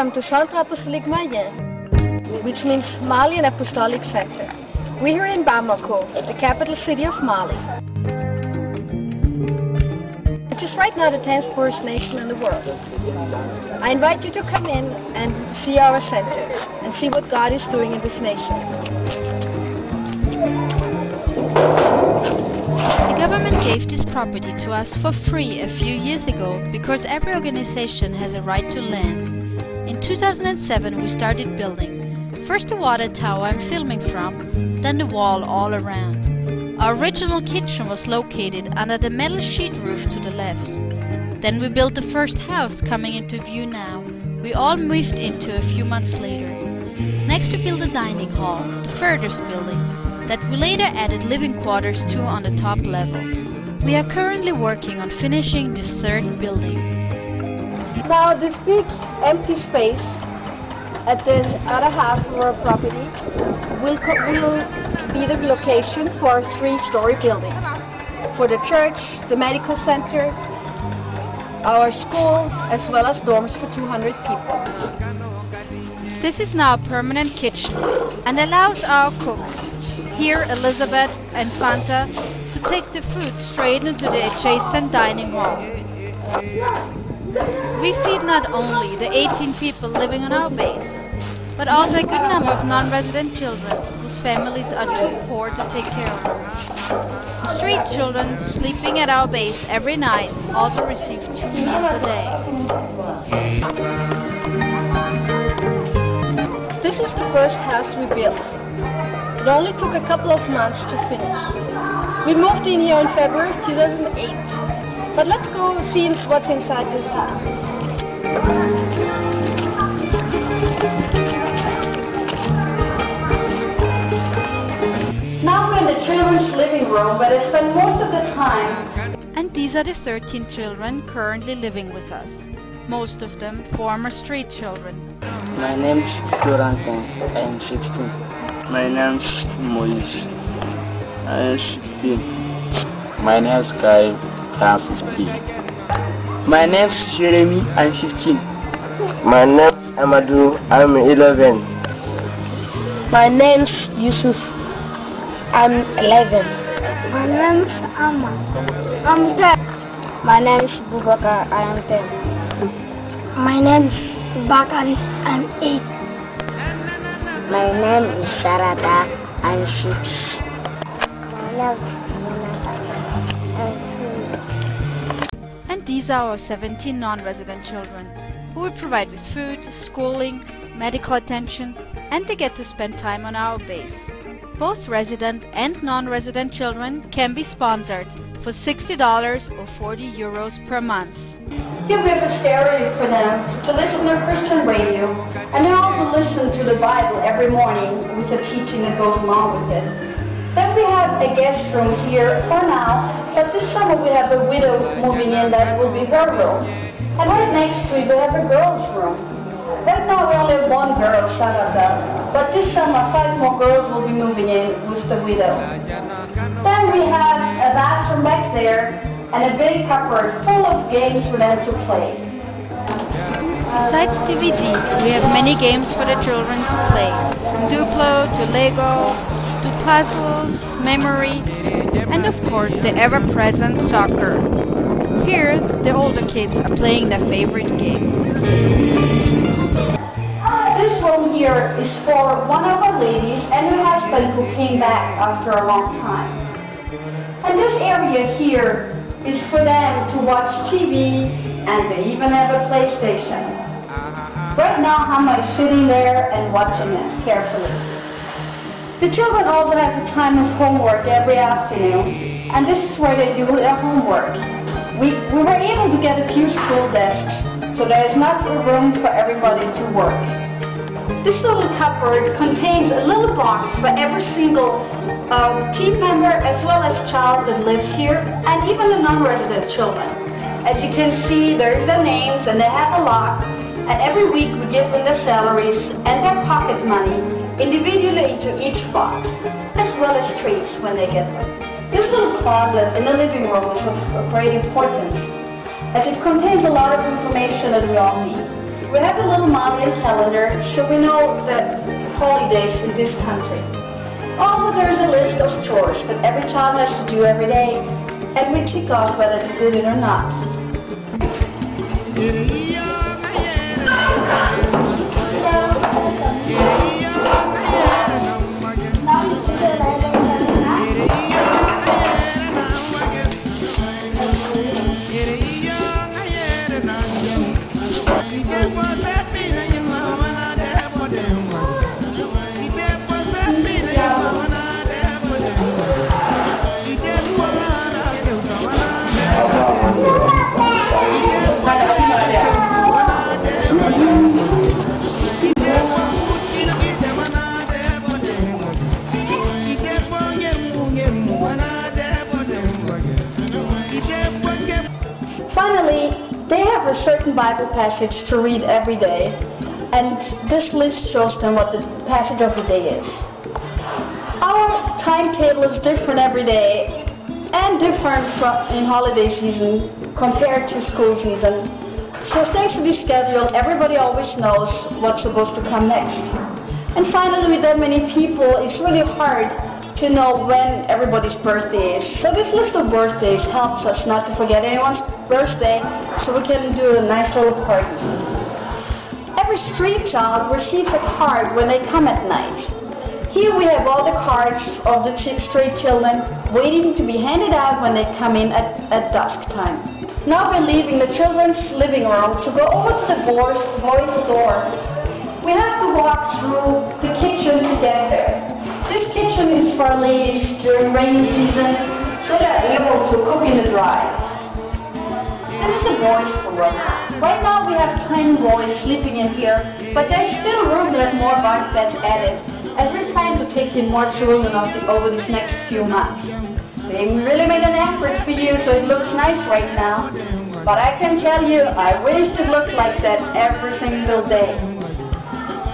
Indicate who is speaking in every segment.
Speaker 1: Welcome to Centre Apostolique Malien, which means Malian Apostolic Center. We're here in Bamako, the capital city of Mali. Which is right now the 10th poorest nation in the world. I invite you to come in and see our center and see what God is doing in this nation.
Speaker 2: The government gave this property to us for free a few years ago because every organization has a right to land. In 2007 we started building. First the water tower I'm filming from, then the wall all around. Our original kitchen was located under the metal sheet roof to the left. Then we built the first house coming into view now. We all moved into a few months later. Next we built the dining hall, the furthest building, that we later added living quarters to on the top level. We are currently working on finishing the third building.
Speaker 1: Now this big empty space at the other half of our property will, will be the location for a three-story building. For the church, the medical center, our school, as well as dorms for 200 people.
Speaker 2: This is now a permanent kitchen and allows our cooks, here Elizabeth and Fanta, to take the food straight into the adjacent dining hall. We feed not only the 18 people living on our base, but also a good number of non-resident children whose families are too poor to take care of. Street children sleeping at our base every night also receive two meals a day.
Speaker 1: This is the first house we built. It only took a couple of months to finish. We moved in here in February of 2008. But let's go see what's inside this house. Now we're in the children's living room where they spend most of the time
Speaker 2: And these are the 13 children currently living with us. Most of them former street children.
Speaker 3: My name is Florentine. I am 16. My name is Moise. I am 16. My name is Kai. Am 15. My name is Jeremy. I am 15. My name is Amadou. I am 11.
Speaker 1: My name's Yusuf. I'm 11.
Speaker 4: My name is Amma.
Speaker 1: I'm 10. My name is Bubakar. I am 10.
Speaker 4: My name is Bakari. I'm 8.
Speaker 1: My name is Sarata. I'm 6.
Speaker 4: My name
Speaker 2: These are our 17 non-resident children, who we provide with food, schooling, medical attention, and they get to spend time on our base. Both resident and non-resident children can be sponsored for $60 or 40 euros per month.
Speaker 1: We have a stereo for them to listen to Christian radio, and they also listen to the Bible every morning with the teaching that goes along with it. Then we have a guest room here for now, but this summer we have a widow moving in that will be her room. And right next to it we have a girl's room. Right now we only have one girl, Sarata, but this summer five more girls will be moving in with the widow. Then we have a bathroom back there and a big cupboard full of games for them to play.
Speaker 2: Besides DVDs, we have many games for the children to play, from Duplo to Lego puzzles, memory, and of course the ever-present soccer. Here, the older kids are playing their favorite game.
Speaker 1: This room here is for one of our ladies and her husband who came back after a long time. And this area here is for them to watch TV and they even have a PlayStation. Right now is sitting there and watching us carefully. The children have the time of homework every afternoon and this is where they do their homework. We, we were able to get a few school desks so there is not room for everybody to work. This little cupboard contains a little box for every single uh, team member as well as child that lives here and even the non-resident children. As you can see, there's their names and they have a lock and every week we give them their salaries and their pocket money individually into each box as well as treats when they get them. This little closet in the living room is of, great importance as it contains a lot of information that we all need. we have a little Mayan calendar so we know the holidays in this country. Also, there's a list of chores that every child has to do every day, and we tick off whether they did it or not. Certain Bible passage to read every day, and this list shows them what the passage of the day is. Our timetable is different every day and different in holiday season compared to school season. So thanks to this schedule, everybody always knows what's supposed to come next. And finally, with that many people, it's really hard to know when everybody's birthday is. So this list of birthdays helps us not to forget anyone's birthday, so we can do a nice little party. Every street child receives a card when they come at night. Here we have all the cards of the street children waiting to be handed out when they come in at, at dusk time. Now we're leaving the children's living room to go over to the boys, boys' door. We have to walk through the kitchen to get there. This kitchen is for ladies during rainy season, so they're able to cook in the dry. Is the boys' room. Right now we have 10 boys sleeping in here, but there's still room to have more bunk beds added, as we plan to take in more children over these next few months. They really made an effort for you, so it looks nice right now. But I can tell you, I wish it looked like that every single day.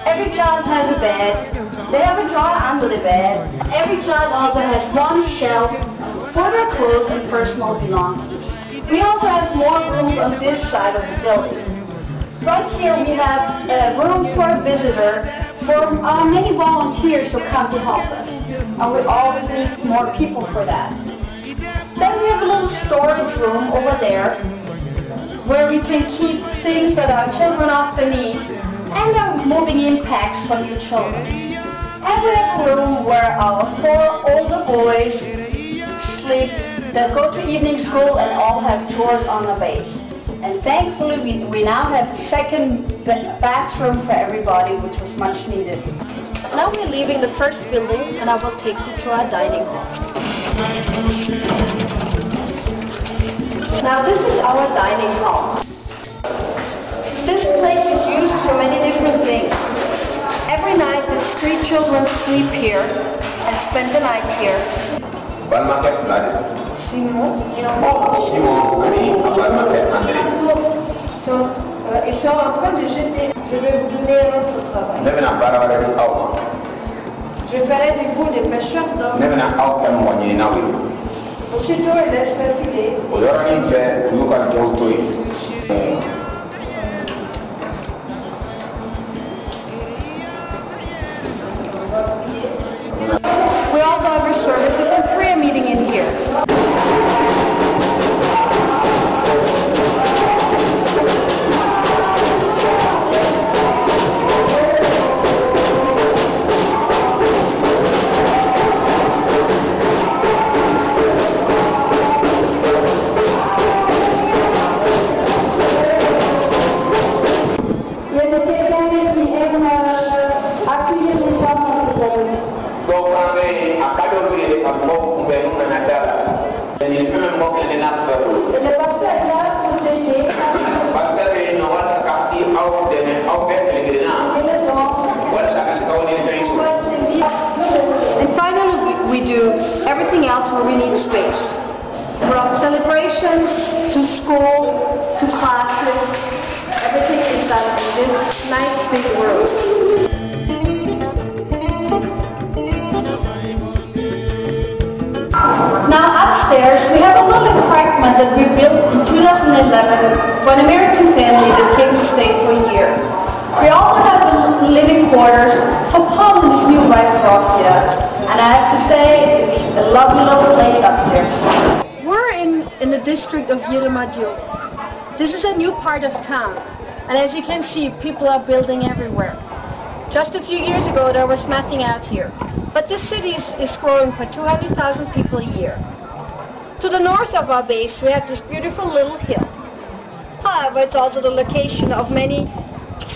Speaker 1: Every child has a bed. They have a drawer under the bed. Every child also has one shelf for their clothes and personal belongings. We also have more rooms on this side of the building. Right here we have a room for a visitor for our many volunteers who come to help us. And we always need more people for that. Then we have a little storage room over there where we can keep things that our children often need and our moving in packs for new children. And we have a room where our four older boys sleep that go to evening school and all have chores on the base. And thankfully we, we now have a second bathroom for everybody which was much needed. Now we're leaving the first building and I will take you to our dining hall. Now this is our dining hall. This place is used for many different things. Every night the street children sleep here and spend the night here.
Speaker 5: Balimakɛ fila de
Speaker 1: Simon,
Speaker 5: simon ani a balimakɛ
Speaker 1: Donc, euh, ils sont en train de jeter. Je vais vous donner un autre travail.
Speaker 5: ne bɛna baara wɛrɛ di aw ma
Speaker 1: Je ferai de vous des pêcheurs d'hommes.
Speaker 5: ne bɛna aw kɛ mɔgɔ ɲininaw ye
Speaker 1: Aussitôt, ils laissent me filer.
Speaker 5: o yɔrɔnin bɛɛ u y'u ka jɔnw to yen
Speaker 6: district. This is a new part of town. And as you can see, people are building everywhere. Just a few years ago, there was nothing out here. But this city is, is growing by 200,000 people a year. To the north of our base, we have this beautiful little hill. However, it's also the location of many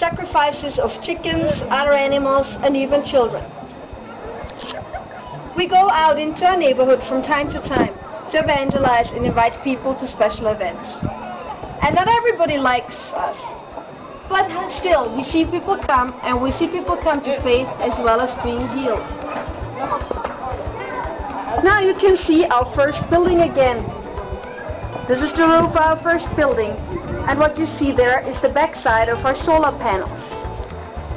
Speaker 6: sacrifices of chickens, other animals, and even children. We go out into our neighborhood from time to time to evangelize and invite people to special events. And not everybody likes us. But still, we see people come, and we see people come to faith as well as being healed. Now you can see our first building again. This is the roof of our first building, and what you see there is the backside of our solar panels.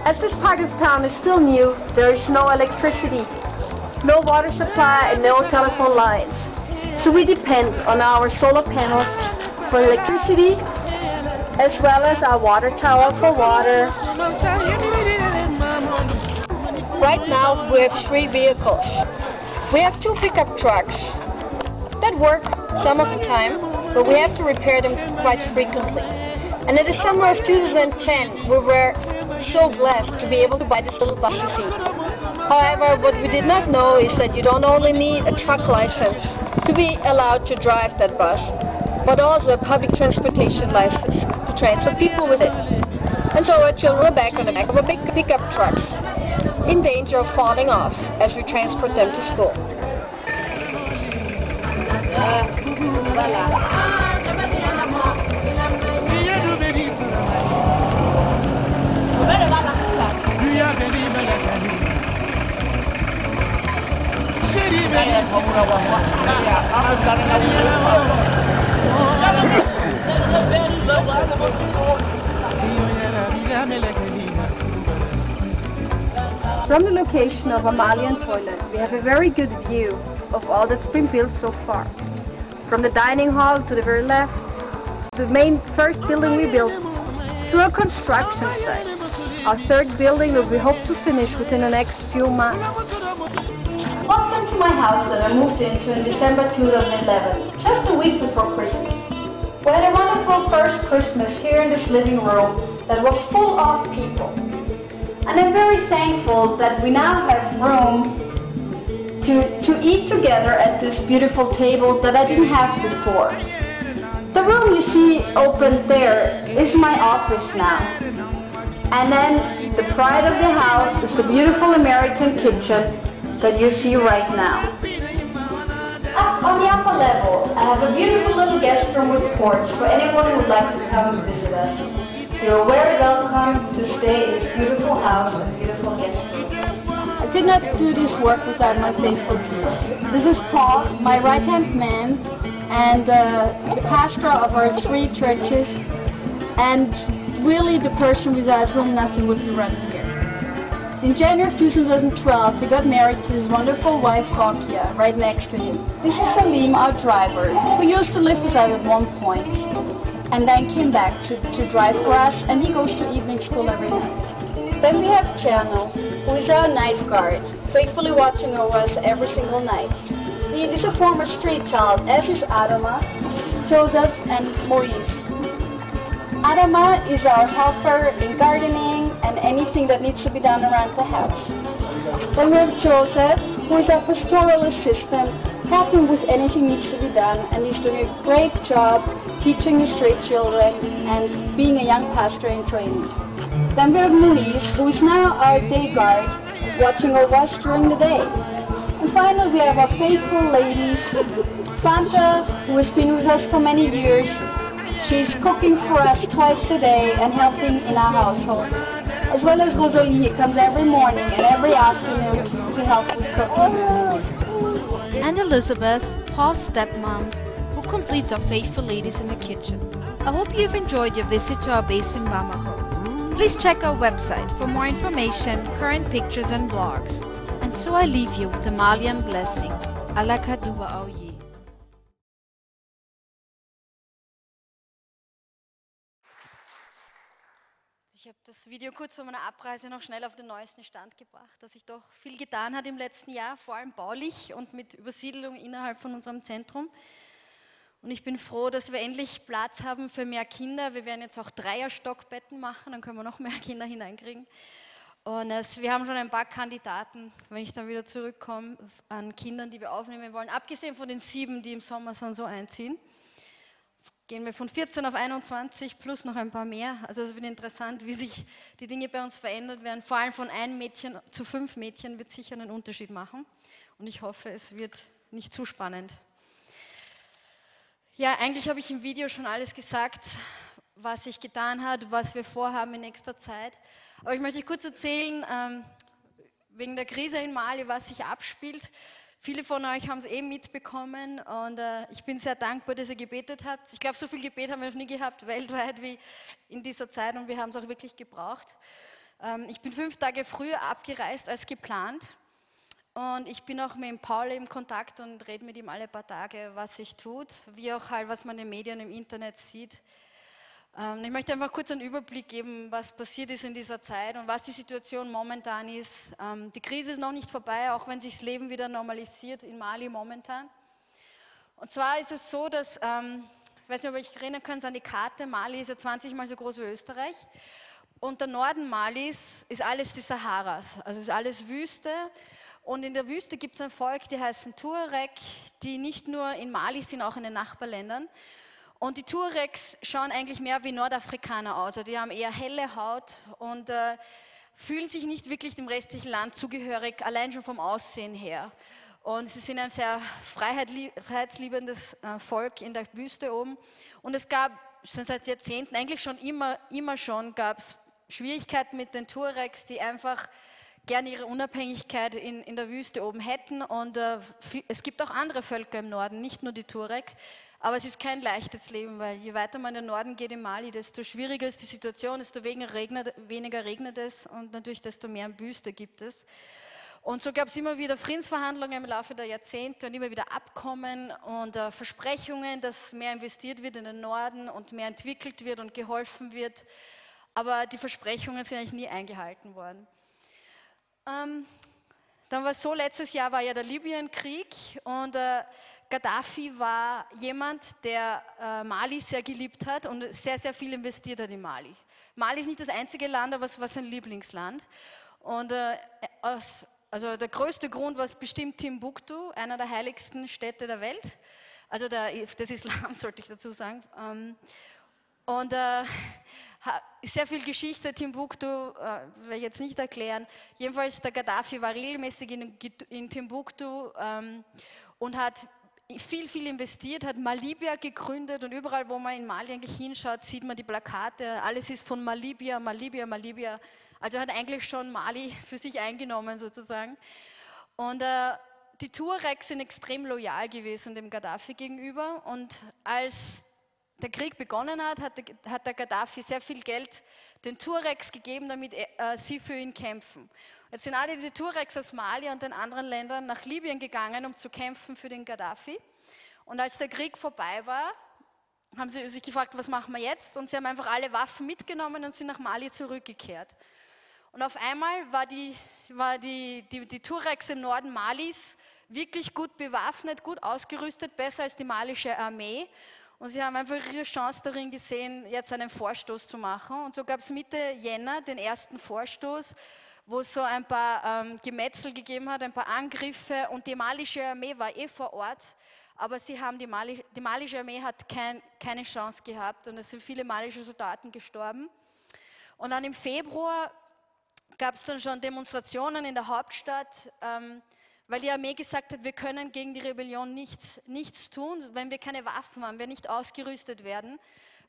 Speaker 6: As this part of town is still new, there is no electricity, no water supply, and no telephone lines. So we depend on our solar panels for electricity, as well as our water tower for water. Right now we have three vehicles. We have two pickup trucks that work some of the time, but we have to repair them quite frequently. And in the summer of 2010, we were so blessed to be able to buy this little bus see. However, what we did not know is that you don't only need a truck license to be allowed to drive that bus, but also a public transportation license to transfer people with it. And so our children are back on the back of a big pickup trucks, in danger of falling off as we transport them to school. Ah, From the location of Amalian Toilet, we have a very good view of all that's been built so far. From the dining hall to the very left, the main first building we built, to a construction site. Our third building that we hope to finish within the next few months.
Speaker 1: Welcome to my house that I moved into in December 2011, just a week before Christmas. We had a wonderful first Christmas here in this living room that was full of people. And I'm very thankful that we now have room to, to eat together at this beautiful table that I didn't have before. The room you see open there is my office now. And then the pride of the house is the beautiful American kitchen that you see right now. Up on the upper level, I have a beautiful little guest room with porch for anyone who would like to come and visit us. You're very welcome to stay in this beautiful house and beautiful guest room. I could not do this work without my faithful team. This is Paul, my right-hand man, and uh, the pastor of our three churches, and really the person without whom nothing would be running. In January of 2012, he got married to his wonderful wife, Rokia, right next to him. This is Salim, our driver, who used to live with us at one point, and then came back to, to drive for us, and he goes to evening school every night. Then we have Cherno, who is our night guard, faithfully watching over us every single night. He is a former street child, as is Adama, Joseph, and Moise. Adama is our helper in gardening and anything that needs to be done around the house. Then we have Joseph, who is our pastoral assistant, helping with anything needs to be done, and he's doing a great job teaching his street children and being a young pastor in training. Then we have Moise, who is now our day guard, watching over us during the day. And finally, we have our faithful lady, Fanta, who has been with us for many years. She's cooking for us twice a day and helping in our household. As well as Rosalie, comes every morning and every afternoon to help with cooking.
Speaker 2: And Elizabeth, Paul's stepmom, who completes our faithful ladies in the kitchen. I hope you've enjoyed your visit to our base in Bamako. Please check our website for more information, current pictures and blogs. And so I leave you with a Malian blessing. Alakaduba Auye.
Speaker 7: Ich habe das Video kurz vor meiner Abreise noch schnell auf den neuesten Stand gebracht, dass sich doch viel getan hat im letzten Jahr, vor allem baulich und mit Übersiedlung innerhalb von unserem Zentrum. Und ich bin froh, dass wir endlich Platz haben für mehr Kinder. Wir werden jetzt auch Dreierstockbetten machen, dann können wir noch mehr Kinder hineinkriegen. Und es, wir haben schon ein paar Kandidaten, wenn ich dann wieder zurückkomme, an Kindern, die wir aufnehmen wollen. Abgesehen von den sieben, die im Sommer so einziehen gehen wir von 14 auf 21 plus noch ein paar mehr. Also es wird interessant, wie sich die Dinge bei uns verändert werden. Vor allem von einem Mädchen zu fünf Mädchen wird sicher einen Unterschied machen. Und ich hoffe, es wird nicht zu spannend. Ja, eigentlich habe ich im Video schon alles gesagt, was sich getan hat, was wir vorhaben in nächster Zeit. Aber ich möchte kurz erzählen, ähm, wegen der Krise in Mali, was sich abspielt. Viele von euch haben es eben mitbekommen und äh, ich bin sehr dankbar, dass ihr gebetet habt. Ich glaube, so viel Gebet haben wir noch nie gehabt weltweit wie in dieser Zeit und wir haben es auch wirklich gebraucht. Ähm, ich bin fünf Tage früher abgereist als geplant und ich bin auch mit Paul im Kontakt und rede mit ihm alle paar Tage, was sich tut, wie auch halt, was man in den Medien im Internet sieht. Ähm, ich möchte einfach kurz einen Überblick geben, was passiert ist in dieser Zeit und was die Situation momentan ist. Ähm, die Krise ist noch nicht vorbei, auch wenn sich das Leben wieder normalisiert in Mali momentan. Und zwar ist es so, dass, ähm, ich weiß nicht, ob ihr euch erinnern könnt an die Karte, Mali ist ja 20 mal so groß wie Österreich. Und der Norden Malis ist alles die Saharas, also ist alles Wüste. Und in der Wüste gibt es ein Volk, die heißen Tuareg, die nicht nur in Mali sind, auch in den Nachbarländern. Und die Tuaregs schauen eigentlich mehr wie Nordafrikaner aus. Also die haben eher helle Haut und äh, fühlen sich nicht wirklich dem restlichen Land zugehörig, allein schon vom Aussehen her. Und sie sind ein sehr freiheitsliebendes äh, Volk in der Wüste oben. Und es gab schon seit Jahrzehnten, eigentlich schon immer, immer schon, gab es Schwierigkeiten mit den Tuaregs, die einfach gerne ihre Unabhängigkeit in, in der Wüste oben hätten. Und äh, es gibt auch andere Völker im Norden, nicht nur die Tuareg. Aber es ist kein leichtes Leben, weil je weiter man in den Norden geht in Mali, desto schwieriger ist die Situation, desto weniger regnet, es und natürlich desto mehr Wüste gibt es. Und so gab es immer wieder Friedensverhandlungen im Laufe der Jahrzehnte und immer wieder Abkommen und äh, Versprechungen, dass mehr investiert wird in den Norden und mehr entwickelt wird und geholfen wird. Aber die Versprechungen sind eigentlich nie eingehalten worden. Ähm, dann war es so, letztes Jahr war ja der Libyenkrieg und äh, Gaddafi war jemand, der äh, Mali sehr geliebt hat und sehr, sehr viel investiert hat in Mali. Mali ist nicht das einzige Land, aber es war sein Lieblingsland. Und äh, aus, also der größte Grund war bestimmt Timbuktu, einer der heiligsten Städte der Welt, also der, des Islam sollte ich dazu sagen. Ähm, und äh, sehr viel Geschichte, Timbuktu, äh, werde ich jetzt nicht erklären. Jedenfalls, der Gaddafi war regelmäßig in, in Timbuktu ähm, und hat viel, viel investiert, hat Malibia gegründet und überall, wo man in Mali eigentlich hinschaut, sieht man die Plakate. Alles ist von Malibia, Malibia, Malibia. Also hat eigentlich schon Mali für sich eingenommen sozusagen. Und äh, die Tuaregs sind extrem loyal gewesen dem Gaddafi gegenüber. Und als der Krieg begonnen hat, hat der, Gaddafi sehr viel Geld den Tuaregs gegeben, damit äh, sie für ihn kämpfen. Jetzt sind alle diese Tuaregs aus Mali und den anderen Ländern nach Libyen gegangen, um zu kämpfen für den Gaddafi. Und als der Krieg vorbei war, haben sie sich gefragt, was machen wir jetzt? Und sie haben einfach alle Waffen mitgenommen und sind nach Mali zurückgekehrt. Und auf einmal war die, war die, die, die Tuaregs im Norden Malis wirklich gut bewaffnet, gut ausgerüstet, besser als die malische Armee. Und sie haben einfach ihre Chance darin gesehen, jetzt einen Vorstoß zu machen. Und so gab es Mitte Jänner den ersten Vorstoß, wo es so ein paar ähm, Gemetzel gegeben hat, ein paar Angriffe und die malische Armee war eh vor Ort, aber sie haben die, Mali, die malische Armee hat kein, keine Chance gehabt und es sind viele malische Soldaten gestorben. Und dann im Februar gab es dann schon Demonstrationen in der Hauptstadt, ähm, weil die Armee gesagt hat, wir können gegen die Rebellion nichts, nichts tun, wenn wir keine Waffen haben, wenn wir nicht ausgerüstet werden,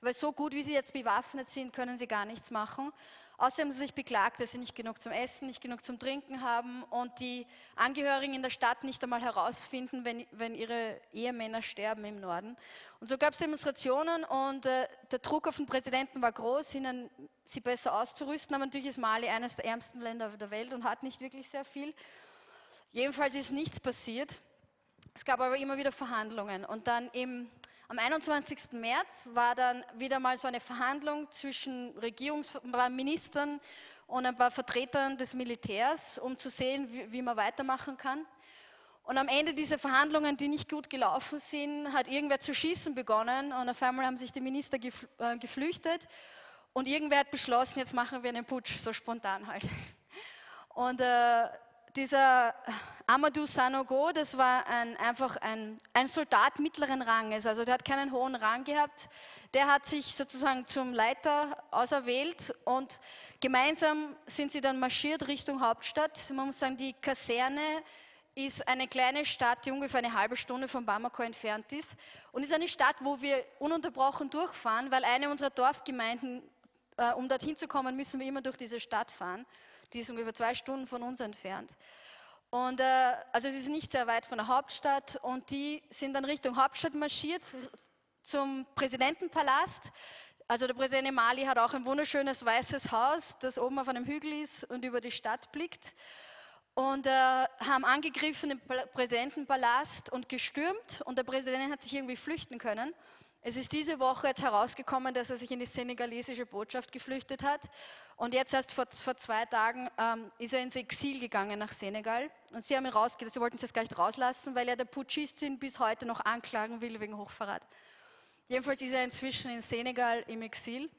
Speaker 7: weil so gut wie sie jetzt bewaffnet sind, können sie gar nichts machen. Außerdem haben sie sich beklagt, dass sie nicht genug zum Essen, nicht genug zum Trinken haben und die Angehörigen in der Stadt nicht einmal herausfinden, wenn, wenn ihre Ehemänner sterben im Norden. Und so gab es Demonstrationen und äh, der Druck auf den Präsidenten war groß, ihnen, sie besser auszurüsten. Aber natürlich ist Mali eines der ärmsten Länder der Welt und hat nicht wirklich sehr viel. Jedenfalls ist nichts passiert. Es gab aber immer wieder Verhandlungen. Und dann im am 21. März war dann wieder mal so eine Verhandlung zwischen Regierungsministern und ein paar Vertretern des Militärs, um zu sehen, wie, wie man weitermachen kann. Und am Ende dieser Verhandlungen, die nicht gut gelaufen sind, hat irgendwer zu schießen begonnen und auf einmal haben sich die Minister äh, geflüchtet und irgendwer hat beschlossen, jetzt machen wir einen Putsch, so spontan halt. Und äh, dieser Amadou Sanogo, das war ein, einfach ein, ein Soldat mittleren Ranges, also der hat keinen hohen Rang gehabt. Der hat sich sozusagen zum Leiter auserwählt und gemeinsam sind sie dann marschiert Richtung Hauptstadt. Man muss sagen, die Kaserne ist eine kleine Stadt, die ungefähr eine halbe Stunde von Bamako entfernt ist und ist eine Stadt, wo wir ununterbrochen durchfahren, weil eine unserer Dorfgemeinden, äh, um dorthin zu kommen, müssen wir immer durch diese Stadt fahren. Die ist ungefähr zwei Stunden von uns entfernt. Und äh, also es ist nicht sehr weit von der Hauptstadt und die sind dann Richtung Hauptstadt marschiert zum Präsidentenpalast. Also der Präsident Mali hat auch ein wunderschönes weißes Haus, das oben auf einem Hügel ist und über die Stadt blickt und äh, haben angegriffen den Präsidentenpalast und gestürmt und der Präsident hat sich irgendwie flüchten können. Es ist diese Woche jetzt herausgekommen, dass er sich in die senegalesische Botschaft geflüchtet hat und jetzt erst vor, vor zwei Tagen ähm, ist er ins Exil gegangen nach Senegal und sie haben ihn rausgelassen, sie wollten es jetzt gar nicht rauslassen, weil er der Putschistin bis heute noch anklagen will wegen Hochverrat. Jedenfalls ist er inzwischen in Senegal im Exil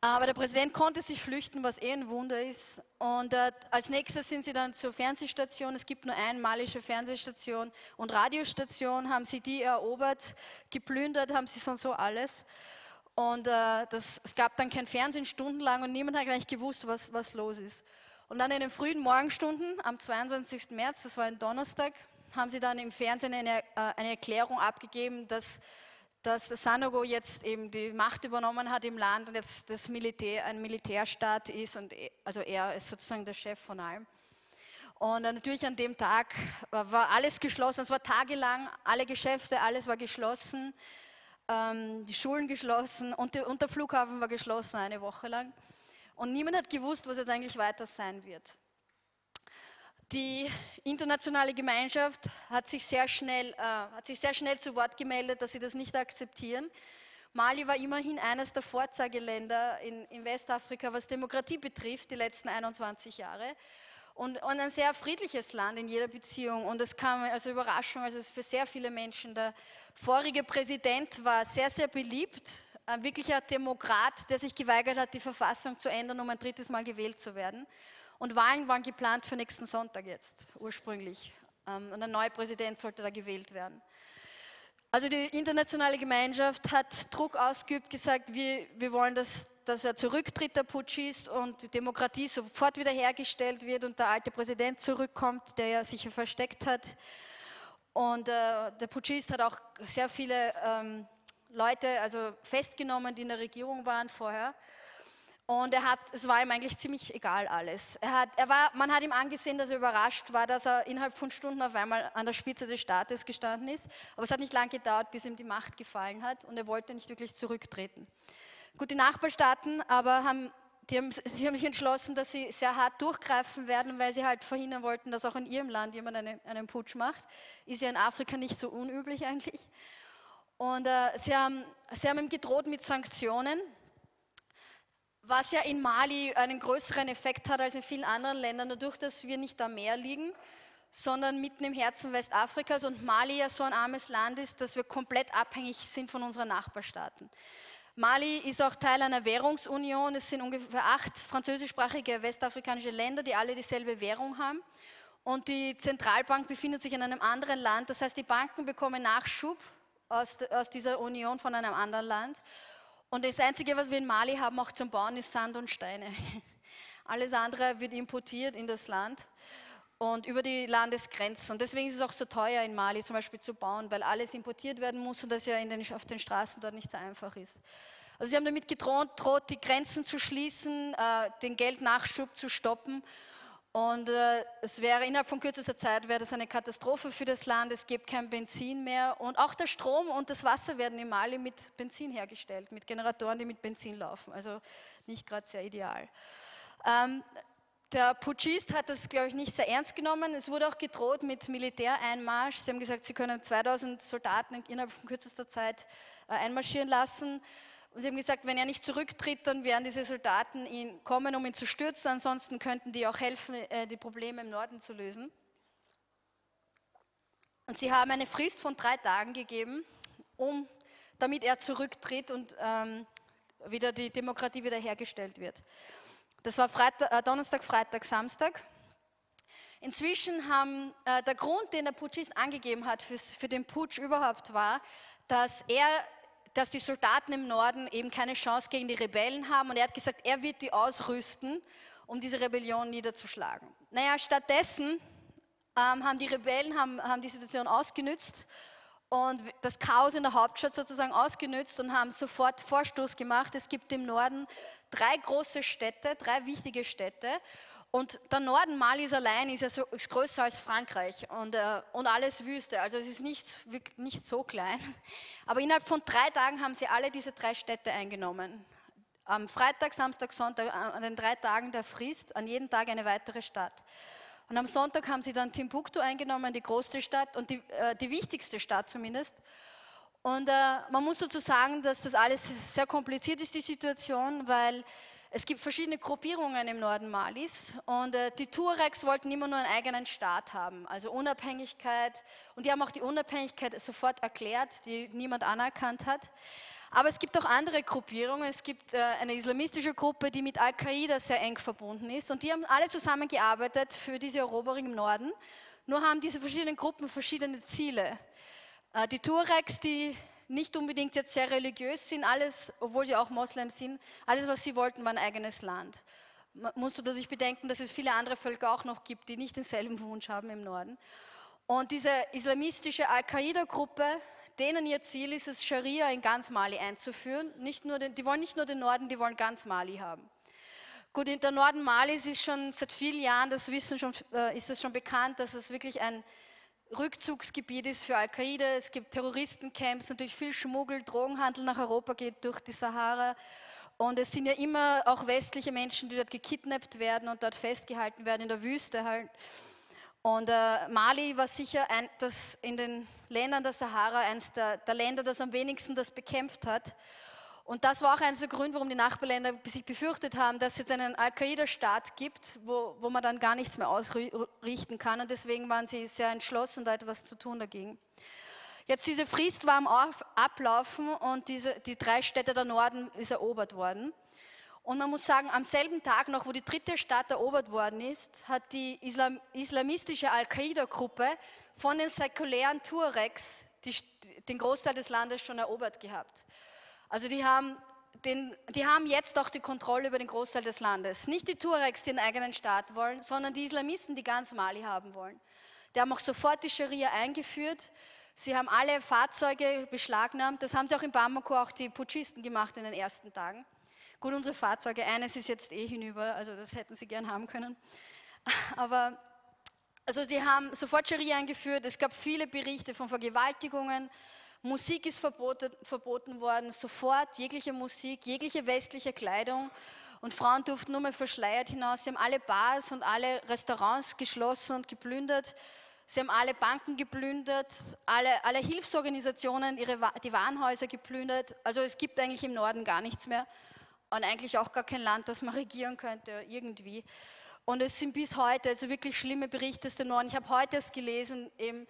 Speaker 7: aber der Präsident konnte sich flüchten, was eh ein Wunder ist. Und äh, als nächstes sind sie dann zur Fernsehstation. Es gibt nur eine Fernsehstation und Radiostation. Haben sie die erobert, geplündert, haben sie sonst so alles. Und äh, das, es gab dann kein Fernsehen stundenlang und niemand hat eigentlich gewusst, was, was los ist. Und dann in den frühen Morgenstunden am 22. März, das war ein Donnerstag, haben sie dann im Fernsehen eine, äh, eine Erklärung abgegeben, dass dass Sanogo jetzt eben die Macht übernommen hat im Land und jetzt das Militär ein Militärstaat ist und also er ist sozusagen der Chef von allem. Und natürlich an dem Tag war alles geschlossen, es war tagelang, alle Geschäfte, alles war geschlossen, ähm, die Schulen geschlossen und, die, und der Flughafen war geschlossen eine Woche lang. Und niemand hat gewusst, was jetzt eigentlich weiter sein wird. Die internationale Gemeinschaft hat sich, sehr schnell, äh, hat sich sehr schnell zu Wort gemeldet, dass sie das nicht akzeptieren. Mali war immerhin eines der Vorzeigeländer in, in Westafrika, was Demokratie betrifft, die letzten 21 Jahre. Und, und, ein sehr friedliches Land in jeder Beziehung. Und es kam als Überraschung, also für sehr viele Menschen. Der vorige Präsident war sehr, sehr beliebt, ein wirklicher Demokrat, der sich geweigert hat, die Verfassung zu ändern, um ein drittes Mal gewählt zu werden. Und Wahlen waren geplant für nächsten Sonntag jetzt, ursprünglich. Ähm, und ein neuer Präsident sollte da gewählt werden. Also die internationale Gemeinschaft hat Druck ausgeübt, gesagt, wir, wir wollen, dass, dass er zurücktritt, der Putschist, und die Demokratie sofort wiederhergestellt wird und der alte Präsident zurückkommt, der ja sich versteckt hat. Und äh, der Putschist hat auch sehr viele ähm, Leute also festgenommen, die in der Regierung waren vorher. Und er hat, es war ihm eigentlich ziemlich egal alles. Er hat, er war, man hat ihm angesehen, dass er überrascht war, dass er innerhalb von Stunden auf einmal an der Spitze des Staates gestanden ist. Aber es hat nicht lange gedauert, bis ihm die Macht gefallen hat und er wollte nicht wirklich zurücktreten. Gut, die Nachbarstaaten aber haben, die haben, sie haben sich entschlossen, dass sie sehr hart durchgreifen werden, weil sie halt verhindern wollten, dass auch in ihrem Land jemand eine, einen Putsch macht. Ist ja in Afrika nicht so unüblich eigentlich. Und äh, sie, haben, sie haben ihm gedroht mit Sanktionen was ja in Mali einen größeren Effekt hat als in vielen anderen Ländern, dadurch, dass wir nicht am Meer liegen, sondern mitten im Herzen Westafrikas und Mali ja so ein armes Land ist, dass wir komplett abhängig sind von unseren Nachbarstaaten. Mali ist auch Teil einer Währungsunion. Es sind ungefähr acht französischsprachige westafrikanische Länder, die alle dieselbe Währung haben. Und die Zentralbank befindet sich in einem anderen Land. Das heißt, die Banken bekommen Nachschub aus, aus dieser Union von einem anderen Land. Und das Einzige, was wir in Mali haben, auch zum Bauen, ist Sand und Steine. Alles andere wird importiert in das Land und über die Landesgrenzen. Und deswegen ist es auch so teuer in Mali zum Beispiel zu bauen, weil alles importiert werden muss und das ja den, auf den Straßen dort nicht so einfach ist. Also sie haben damit gedroht, droht, die Grenzen zu schließen, äh, den Geldnachschub zu stoppen und äh, es wäre innerhalb von kürzester Zeit wäre das eine Katastrophe für das Land. Es gibt kein Benzin mehr und auch der Strom und das Wasser werden in Mali mit Benzin hergestellt, mit Generatoren, die mit Benzin laufen. Also nicht gerade sehr ideal. Ähm, der Putschist hat das, glaube ich, nicht sehr ernst genommen. Es wurde auch gedroht mit Militäreinmarsch. Sie haben gesagt, sie können 2000 Soldaten innerhalb von kürzester Zeit äh, einmarschieren lassen. Und sie haben gesagt, wenn er nicht zurücktritt, dann werden diese Soldaten ihn kommen, um ihn zu stürzen. Ansonsten könnten die auch helfen, äh, die Probleme im Norden zu lösen. Und sie haben eine Frist von drei Tagen gegeben, um, damit er zurücktritt und ähm, wieder die Demokratie wiederhergestellt wird. Das war Freitag, äh, Donnerstag, Freitag, Samstag. Inzwischen haben äh, der Grund, den der Putschist angegeben hat für, den Putsch überhaupt war, dass er dass die Soldaten im Norden eben keine Chance gegen die Rebellen haben. Und er hat gesagt, er wird die ausrüsten, um diese Rebellion niederzuschlagen. Naja, stattdessen ähm, haben die Rebellen haben, haben die Situation ausgenützt und das Chaos in der Hauptstadt sozusagen ausgenützt und haben sofort Vorstoß gemacht. Es gibt im Norden drei große Städte, drei wichtige Städte. Und der Norden Malis allein ist ja so, ist größer als Frankreich und, äh, und alles Wüste. Also es ist nicht, nicht so klein. Aber innerhalb von drei Tagen haben sie alle diese drei Städte eingenommen. Am Freitag, Samstag, Sonntag, äh, an den drei Tagen der Frist, an jedem Tag eine weitere Stadt. Und am Sonntag haben sie dann Timbuktu eingenommen, die größte Stadt und die, äh, die wichtigste Stadt zumindest. Und äh, man muss dazu sagen, dass das alles sehr kompliziert ist, die Situation, weil es gibt verschiedene Gruppierungen im Norden Malis und äh, die Tuaregs wollten immer nur einen eigenen Staat haben, also Unabhängigkeit. Und die haben auch die Unabhängigkeit sofort erklärt, die niemand anerkannt hat. Aber es gibt auch andere Gruppierungen. Es gibt äh, eine islamistische Gruppe, die mit Al-Qaida sehr eng verbunden ist. Und die haben alle zusammengearbeitet für diese Eroberung im Norden. Nur haben diese verschiedenen Gruppen verschiedene Ziele. Äh, die Tuaregs, die nicht unbedingt jetzt sehr religiös sind, alles, obwohl sie auch Moslems sind, alles, was sie wollten, war ein eigenes Land. Man musst du dadurch bedenken, dass es viele andere Völker auch noch gibt, die nicht denselben Wunsch haben im Norden. Und diese islamistische Al-Qaida-Gruppe, denen ihr Ziel ist es, Scharia in ganz Mali einzuführen. Nicht nur den, die wollen nicht nur den Norden, die wollen ganz Mali haben. Gut, der Norden Malis ist schon seit vielen Jahren, das Wissen schon, äh, ist es schon bekannt, dass es wirklich ein Rückzugsgebiet ist für Al-Qaida. Es gibt Terroristencamps, natürlich viel Schmuggel, Drogenhandel nach Europa geht durch die Sahara. Und es sind ja immer auch westliche Menschen, die dort gekidnappt werden und dort festgehalten werden in der Wüste halt. Und äh, Mali war sicher ein, das in den Ländern der Sahara eines der, der, Länder, das am wenigsten das bekämpft hat. Und das war auch einer der Gründe, warum die Nachbarländer sich befürchtet haben, dass es jetzt einen Al-Qaida-Staat gibt, wo, wo man dann gar nichts mehr ausrichten kann. Und deswegen waren sie sehr entschlossen, da etwas zu tun dagegen. Jetzt diese Frist war am Ablaufen und diese, die drei Städte der Norden ist erobert worden. Und man muss sagen, am selben Tag noch, wo die dritte Stadt erobert worden ist, hat die Islam, islamistische Al-Qaida-Gruppe von den säkulären Tuaregs die, den Großteil des Landes schon erobert gehabt. Also die haben, den, die haben jetzt auch die Kontrolle über den Großteil des Landes. Nicht die Tuaregs, die einen eigenen Staat wollen, sondern die Islamisten, die ganz Mali haben wollen. Die haben auch sofort die Scharia eingeführt. Sie haben alle Fahrzeuge beschlagnahmt. Das haben sie auch in Bamako auch die Putschisten gemacht in den ersten Tagen. Gut, unsere Fahrzeuge, eines ist jetzt eh hinüber, also das hätten sie gern haben können. Aber also sie haben sofort Scharia eingeführt, es gab viele Berichte von Vergewaltigungen, Musik ist verboten, verboten worden, sofort jegliche Musik, jegliche westliche Kleidung und Frauen durften nur mehr verschleiert hinaus. Sie haben alle Bars und alle Restaurants geschlossen und geplündert. Sie haben alle Banken geplündert, alle, alle Hilfsorganisationen, ihre, die Warenhäuser geplündert. Also es gibt eigentlich im Norden gar nichts mehr und eigentlich auch gar kein Land, das man regieren könnte irgendwie. Und es sind bis heute also wirklich schlimme Berichte aus dem Norden. Ich habe heute erst gelesen, eben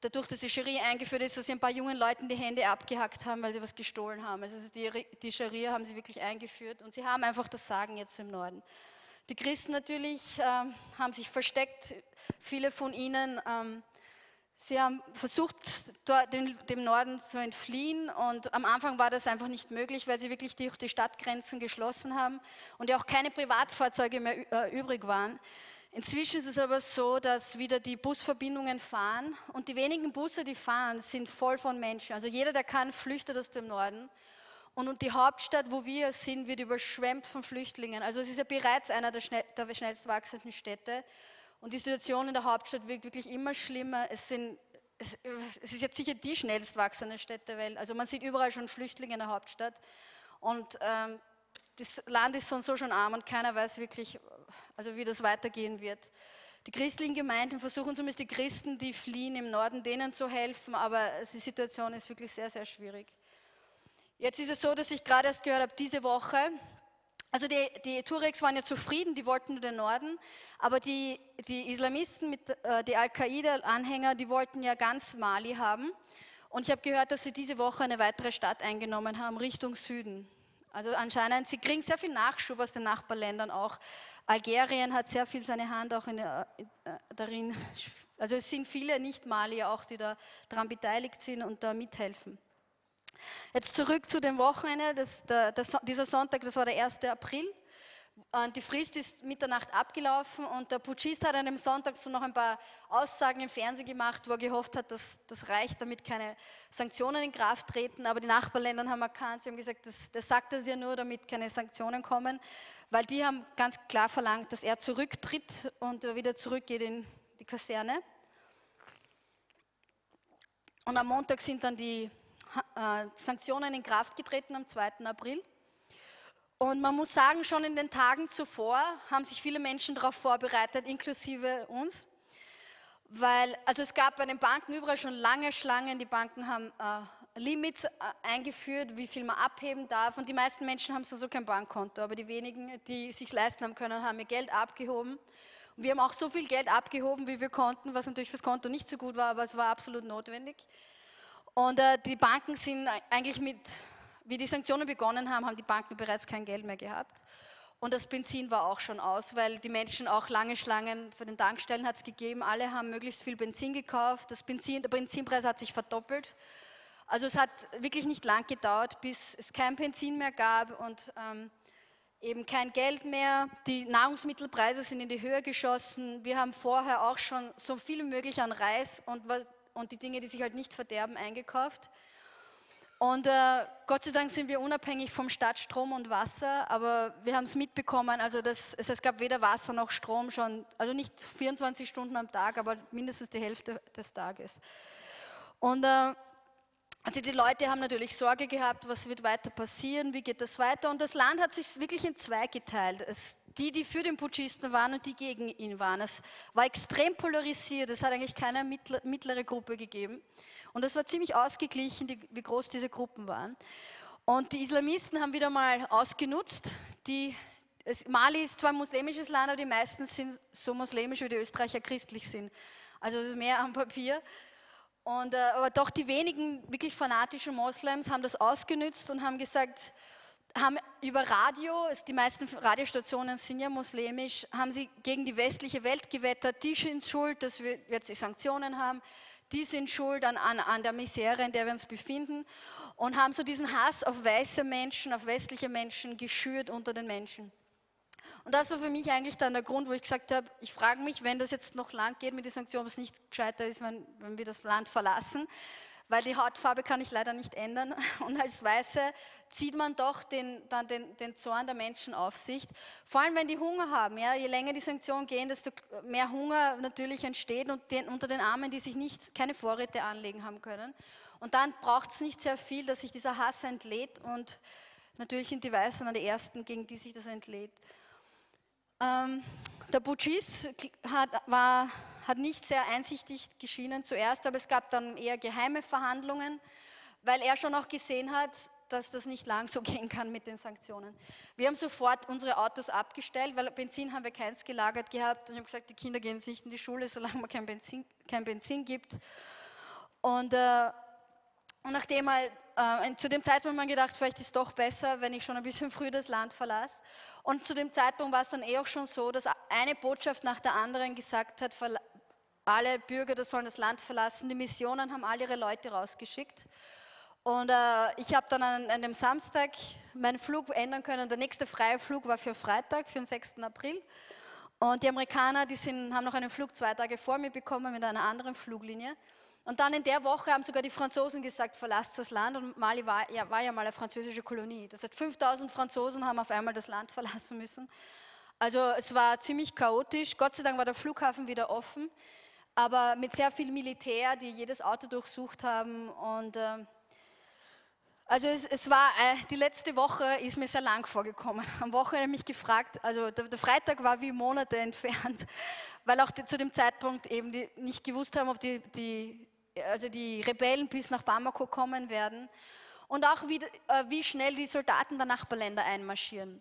Speaker 7: dadurch, dass die Scharia eingeführt ist, dass sie ein paar jungen Leuten die Hände abgehackt haben, weil sie was gestohlen haben. Also die, die Scharia haben sie wirklich eingeführt und sie haben einfach das Sagen jetzt im Norden. Die Christen natürlich äh, haben sich versteckt, viele von ihnen ähm, Sie haben versucht, dem Norden zu entfliehen und am Anfang war das einfach nicht möglich, weil sie wirklich durch die Stadtgrenzen geschlossen haben und ja auch keine Privatfahrzeuge mehr äh, übrig waren. Inzwischen ist es aber so, dass wieder die Busverbindungen fahren und die wenigen Busse, die fahren, sind voll von Menschen. Also jeder, der kann, flüchtet aus dem Norden. Und die Hauptstadt, wo wir sind, wird überschwemmt von Flüchtlingen. Also es ist ja bereits einer der, schnell, der schnellst wachsenden Städte. Und die Situation in der Hauptstadt wird wirklich immer schlimmer. Es, sind, es, es ist jetzt sicher die schnellst wachsende Stadt der Welt. Also man sieht überall schon Flüchtlinge in der Hauptstadt. Und ähm, das Land ist so und so schon arm und keiner weiß wirklich, also wie das weitergehen wird. Die christlichen Gemeinden versuchen zumindest die Christen, die fliehen im Norden, denen zu helfen, aber die Situation ist wirklich sehr, sehr schwierig. Jetzt ist es so, dass ich gerade erst gehört habe, diese Woche, also die, die Tuaregs waren ja zufrieden, die wollten nur den Norden, aber die, die Islamisten, mit, äh, die Al-Qaida-Anhänger, die wollten ja ganz Mali haben. Und ich habe gehört, dass sie diese Woche eine weitere Stadt eingenommen haben, Richtung Süden. Also anscheinend, sie kriegen sehr viel Nachschub aus den Nachbarländern auch. Algerien hat sehr viel seine Hand auch in, äh, darin. Also es sind viele Nicht-Malier auch, die da daran beteiligt sind und da mithelfen. Jetzt zurück zu dem Wochenende. Das, der, der, dieser Sonntag, das war der 1. April. Die Frist ist Mitternacht abgelaufen und der Putschist hat an dem Sonntag so noch ein paar Aussagen im Fernsehen gemacht, wo er gehofft hat, dass das reicht, damit keine Sanktionen in Kraft treten. Aber die Nachbarländer haben erkannt, sie haben gesagt, das, das sagt er ja nur, damit keine Sanktionen kommen, weil die haben ganz klar verlangt, dass er zurücktritt und wieder zurückgeht in die Kaserne. Und am Montag sind dann die äh, Sanktionen in Kraft getreten, am 2. April. Und man muss sagen, schon in den Tagen zuvor haben sich viele Menschen darauf vorbereitet, inklusive uns. Weil, also es gab bei den Banken überall schon lange Schlangen. Die Banken haben äh, Limits äh, eingeführt, wie viel man abheben darf. Und die meisten Menschen haben sowieso kein Bankkonto. Aber die wenigen, die sich leisten haben können, haben ihr Geld abgehoben. Und wir haben auch so viel Geld abgehoben, wie wir konnten, was natürlich fürs Konto nicht so gut war, aber es war absolut notwendig. Und äh, die Banken sind eigentlich mit wie die Sanktionen begonnen haben, haben die Banken bereits kein Geld mehr gehabt. Und das Benzin war auch schon aus, weil die Menschen auch lange Schlangen für den Tankstellen hat es gegeben. Alle haben möglichst viel Benzin gekauft. Das Benzin, der Benzinpreis hat sich verdoppelt. Also es hat wirklich nicht lang gedauert, bis es kein Benzin mehr gab und ähm, eben kein Geld mehr. Die Nahrungsmittelpreise sind in die Höhe geschossen. Wir haben vorher auch schon so viel wie möglich an Reis und, und die Dinge, die sich halt nicht verderben, eingekauft. Und äh, Gott sei Dank sind wir unabhängig vom Stadtstrom und Wasser, aber wir haben es mitbekommen, also das, es, es, gab weder Wasser noch Strom schon, also nicht 24 Stunden am Tag, aber mindestens die Hälfte des Tages. Und äh, also die Leute haben natürlich Sorge gehabt, was wird weiter passieren, wie geht das weiter. Und das Land hat sich wirklich in zwei geteilt. Es, die, die für den Putschisten waren und die gegen ihn waren. Es war extrem polarisiert. Es hat eigentlich keine mittlere Gruppe gegeben. Und es war ziemlich ausgeglichen, wie groß diese Gruppen waren. Und die Islamisten haben wieder mal ausgenutzt. Die, es, Mali ist zwar ein muslimisches Land, aber die meisten sind so muslimisch, wie die Österreicher christlich sind. Also es ist mehr am Papier. Und, äh, aber doch die wenigen wirklich fanatischen Moslems haben das ausgenutzt und haben gesagt, haben über Radio, die meisten Radiostationen sind ja muslimisch, haben sie gegen die westliche Welt gewettert, die sind schuld, dass wir jetzt die Sanktionen haben. Die sind schuld an, an, an der Misere, in der wir uns befinden und haben so diesen Hass auf weiße Menschen, auf westliche Menschen geschürt unter den Menschen. Und das war für mich eigentlich dann der Grund, wo ich gesagt habe, ich frage mich, wenn das jetzt noch lang geht mit den Sanktionen, ob es nicht gescheiter ist, wenn, wenn wir das Land verlassen weil die Hautfarbe kann ich leider nicht ändern. Und als Weiße zieht man doch den, dann den, den Zorn der Menschen auf sich. Vor allem, wenn die Hunger haben. Ja, je länger die Sanktionen gehen, desto mehr Hunger natürlich entsteht und den, unter den Armen, die sich nicht, keine Vorräte anlegen haben können. Und dann braucht es nicht sehr viel, dass sich dieser Hass entlädt. Und natürlich sind die Weißen dann die Ersten, gegen die sich das entlädt. Ähm, der Putschist hat, war hat nicht sehr einsichtig geschienen zuerst, aber es gab dann eher geheime Verhandlungen, weil er schon auch gesehen hat, dass das nicht lang so gehen kann mit den Sanktionen. Wir haben sofort unsere Autos abgestellt, weil Benzin haben wir keins gelagert gehabt und ich habe gesagt, die Kinder gehen nicht in die Schule, solange man kein Benzin, kein Benzin gibt. Und, äh, nachdem halt, äh, zu dem Zeitpunkt man gedacht, vielleicht ist es doch besser, wenn ich schon ein bisschen früher das Land verlasse. Und zu dem Zeitpunkt war es dann eh auch schon so, dass eine Botschaft nach der anderen gesagt hat, alle Bürger das sollen das Land verlassen. Die Missionen haben all ihre Leute rausgeschickt. Und äh, ich habe dann an, an, dem Samstag meinen Flug ändern können. Der nächste freie Flug war für Freitag, für den 6. April. Und die Amerikaner, die sind, haben noch einen Flug zwei Tage vor mir bekommen mit einer anderen Fluglinie. Und dann in der Woche haben sogar die Franzosen gesagt, verlasst das Land. Und Mali war ja, war ja mal eine französische Kolonie. Das heißt, 5000 Franzosen haben auf einmal das Land verlassen müssen. Also es war ziemlich chaotisch. Gott sei Dank war der Flughafen wieder offen aber mit sehr viel Militär, die jedes Auto durchsucht haben. Und, äh, Also es, es war, äh, die letzte Woche ist mir sehr lang vorgekommen. Am Wochenende mich gefragt, also der, der, Freitag war wie Monate entfernt, weil auch die, zu dem Zeitpunkt eben die nicht gewusst haben, ob die, die, also die Rebellen bis nach Bamako kommen werden und auch wie, äh, wie schnell die Soldaten der Nachbarländer einmarschieren.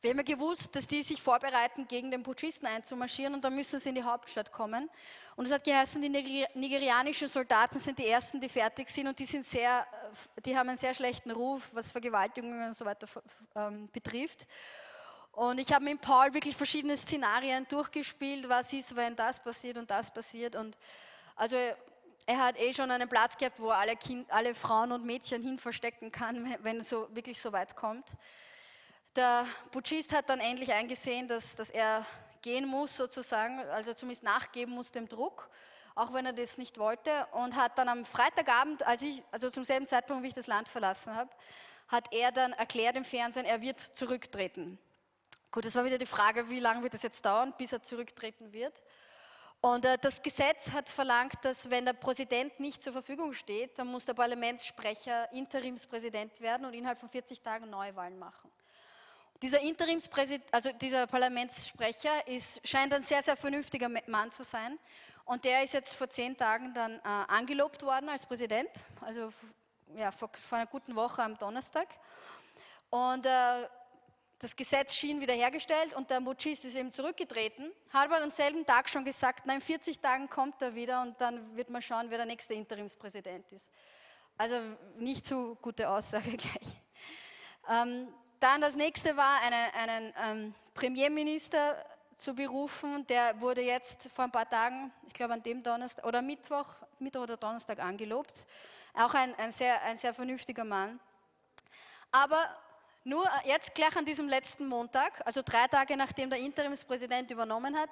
Speaker 7: Wir haben ja gewusst, dass die sich vorbereiten, gegen den Putschisten einzumarschieren und dann müssen sie in die Hauptstadt kommen. Und es hat geheißen, die nigerianischen Soldaten sind die ersten, die fertig sind und die, sind sehr, die haben einen sehr schlechten Ruf, was Vergewaltigungen und so weiter ähm, betrifft. Und ich habe mit Paul wirklich verschiedene Szenarien durchgespielt, was ist, wenn das passiert und das passiert. Und also er hat eh schon einen Platz gehabt, wo er alle, kind, alle Frauen und Mädchen hin verstecken kann, wenn es so, wirklich so weit kommt. Der Putschist hat dann endlich eingesehen, dass, dass er gehen muss sozusagen, also zumindest nachgeben muss dem Druck, auch wenn er das nicht wollte und hat dann am Freitagabend, als ich, also zum selben Zeitpunkt, wie ich das Land verlassen habe, hat er dann erklärt im Fernsehen, er wird zurücktreten. Gut, das war wieder die Frage, wie lange wird es jetzt dauern, bis er zurücktreten wird. Und äh, das Gesetz hat verlangt, dass wenn der Präsident nicht zur Verfügung steht, dann muss der Parlamentssprecher Interimspräsident werden und innerhalb von 40 Tagen Neuwahlen machen. Dieser Interimspräsident, also dieser Parlamentssprecher ist, scheint ein sehr, sehr vernünftiger Mann zu sein. Und der ist jetzt vor zehn Tagen dann äh, angelobt worden als Präsident, also ja, vor, vor, einer guten Woche am Donnerstag. Und äh, das Gesetz schien wiederhergestellt und der Mutschist ist eben zurückgetreten, hat aber am selben Tag schon gesagt, nein, in 40 Tagen kommt er wieder und dann wird man schauen, wer der nächste Interimspräsident ist. Also nicht so gute Aussage gleich. Ähm, dann das nächste war, einen, einen ähm, Premierminister zu berufen. Der wurde jetzt vor ein paar Tagen, ich glaube an dem Donnerstag oder Mittwoch, Mittwoch oder Donnerstag angelobt. Auch ein, ein, sehr, ein sehr vernünftiger Mann. Aber nur jetzt gleich an diesem letzten Montag, also drei Tage nachdem der Interimspräsident übernommen hat,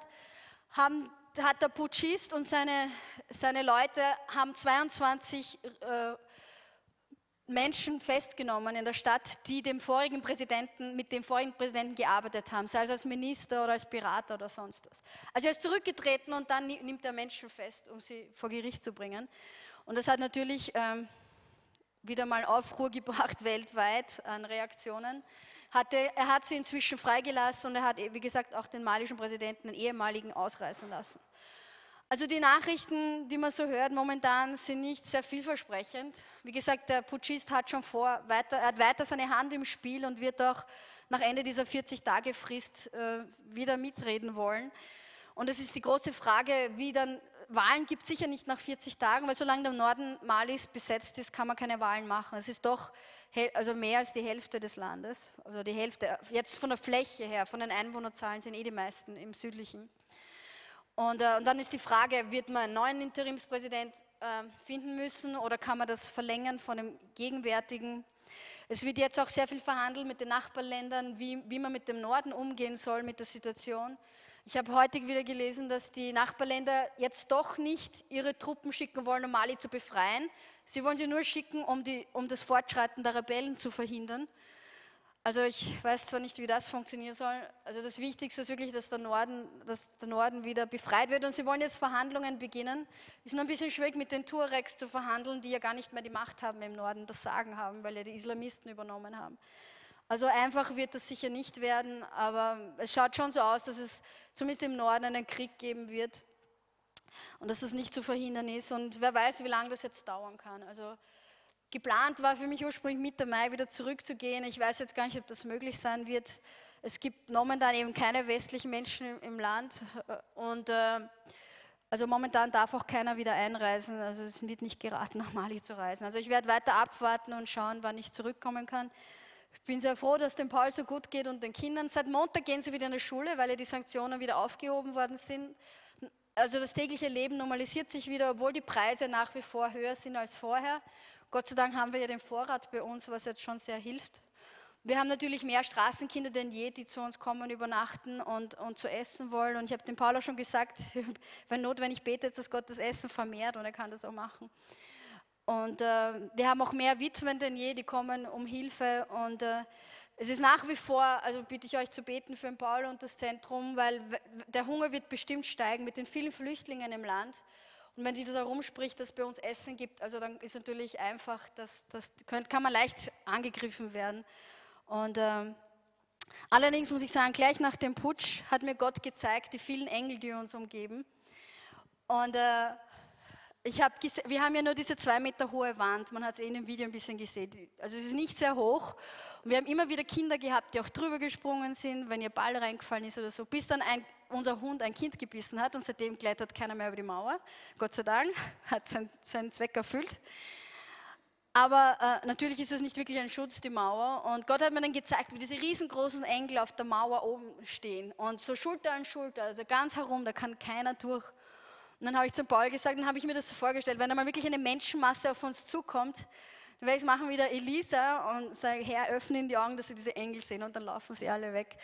Speaker 7: haben, hat der Putschist und seine, seine Leute haben 22 äh, Menschen festgenommen in der Stadt, die dem vorigen Präsidenten, mit dem vorigen Präsidenten gearbeitet haben, sei es als Minister oder als Berater oder sonst was. Also er ist zurückgetreten und dann nimmt er Menschen fest, um sie vor Gericht zu bringen. Und das hat natürlich ähm, wieder mal Aufruhr gebracht weltweit an Reaktionen. Hatte, er hat sie inzwischen freigelassen und er hat, wie gesagt, auch den malischen Präsidenten, den ehemaligen, ausreißen lassen. Also die Nachrichten, die man so hört momentan, sind nicht sehr vielversprechend. Wie gesagt, der Putschist hat schon vor, weiter, er hat weiter seine Hand im Spiel und wird auch nach Ende dieser 40-Tage-Frist äh, wieder mitreden wollen. Und es ist die große Frage, wie dann, Wahlen gibt es sicher nicht nach 40 Tagen, weil solange der Norden Malis besetzt ist, kann man keine Wahlen machen. Es ist doch also mehr als die Hälfte des Landes, also die Hälfte, jetzt von der Fläche her, von den Einwohnerzahlen sind eh die meisten im südlichen. Und, äh, und, dann ist die Frage, wird man einen neuen Interimspräsident äh, finden müssen oder kann man das verlängern von dem gegenwärtigen? Es wird jetzt auch sehr viel verhandelt mit den Nachbarländern, wie, wie man mit dem Norden umgehen soll, mit der Situation. Ich habe heute wieder gelesen, dass die Nachbarländer jetzt doch nicht ihre Truppen schicken wollen, um Mali zu befreien. Sie wollen sie nur schicken, um, die, um das Fortschreiten der Rebellen zu verhindern. Also ich weiß zwar nicht, wie das funktionieren soll. Also das Wichtigste ist wirklich, dass der Norden, dass der Norden wieder befreit wird. Und sie wollen jetzt Verhandlungen beginnen. Ist nur ein bisschen schwierig, mit den Tuaregs zu verhandeln, die ja gar nicht mehr die Macht haben im Norden, das Sagen haben, weil ja die Islamisten übernommen haben. Also einfach wird das sicher nicht werden, aber es schaut schon so aus, dass es zumindest im Norden einen Krieg geben wird und dass das nicht zu verhindern ist. Und wer weiß, wie lange das jetzt dauern kann. Also Geplant war für mich ursprünglich Mitte Mai wieder zurückzugehen. Ich weiß jetzt gar nicht, ob das möglich sein wird. Es gibt momentan eben keine westlichen Menschen im Land und äh, also momentan darf auch keiner wieder einreisen. Also es wird nicht geraten, nach Mali zu reisen. Also ich werde weiter abwarten und schauen, wann ich zurückkommen kann. Ich bin sehr froh, dass dem Paul so gut geht und den Kindern. Seit Montag gehen sie wieder in die Schule, weil ja die Sanktionen wieder aufgehoben worden sind. Also das tägliche Leben normalisiert sich wieder, obwohl die Preise nach wie vor höher sind als vorher. Gott sei Dank haben wir ja den Vorrat bei uns, was jetzt schon sehr hilft. Wir haben natürlich mehr Straßenkinder denn je, die zu uns kommen, übernachten und, und zu essen wollen. Und ich habe dem Paul auch schon gesagt, wenn notwendig betet, dass Gott das Essen vermehrt und er kann das auch machen. Und äh, wir haben auch mehr Witwen denn je, die kommen um Hilfe. Und äh, es ist nach wie vor, also bitte ich euch zu beten für den Paul und das Zentrum, weil der Hunger wird bestimmt steigen mit den vielen Flüchtlingen im Land. Und wenn sich das herumspricht, dass es bei uns Essen gibt, also dann ist natürlich einfach, dass das kann man leicht angegriffen werden. Und ähm, allerdings muss ich sagen, gleich nach dem Putsch hat mir Gott gezeigt, die vielen Engel, die uns umgeben. Und äh, ich hab wir haben ja nur diese zwei Meter hohe Wand, man hat es eh in dem Video ein bisschen gesehen. Also es ist nicht sehr hoch. Und wir haben immer wieder Kinder gehabt, die auch drüber gesprungen sind, wenn ihr Ball reingefallen ist oder so, bis dann ein, unser Hund ein Kind gebissen hat und seitdem klettert keiner mehr über die Mauer. Gott sei Dank, hat sein, seinen Zweck erfüllt. Aber äh, natürlich ist es nicht wirklich ein Schutz, die Mauer. Und Gott hat mir dann gezeigt, wie diese riesengroßen Engel auf der Mauer oben stehen. Und so Schulter an Schulter, also ganz herum, da kann keiner durch. Und dann habe ich zum Paul gesagt, dann habe ich mir das so vorgestellt, wenn einmal wirklich eine Menschenmasse auf uns zukommt, dann werde ich es machen wie der Elisa und sage, Herr, öffne ihnen die Augen, dass sie diese Engel sehen und dann laufen sie alle weg.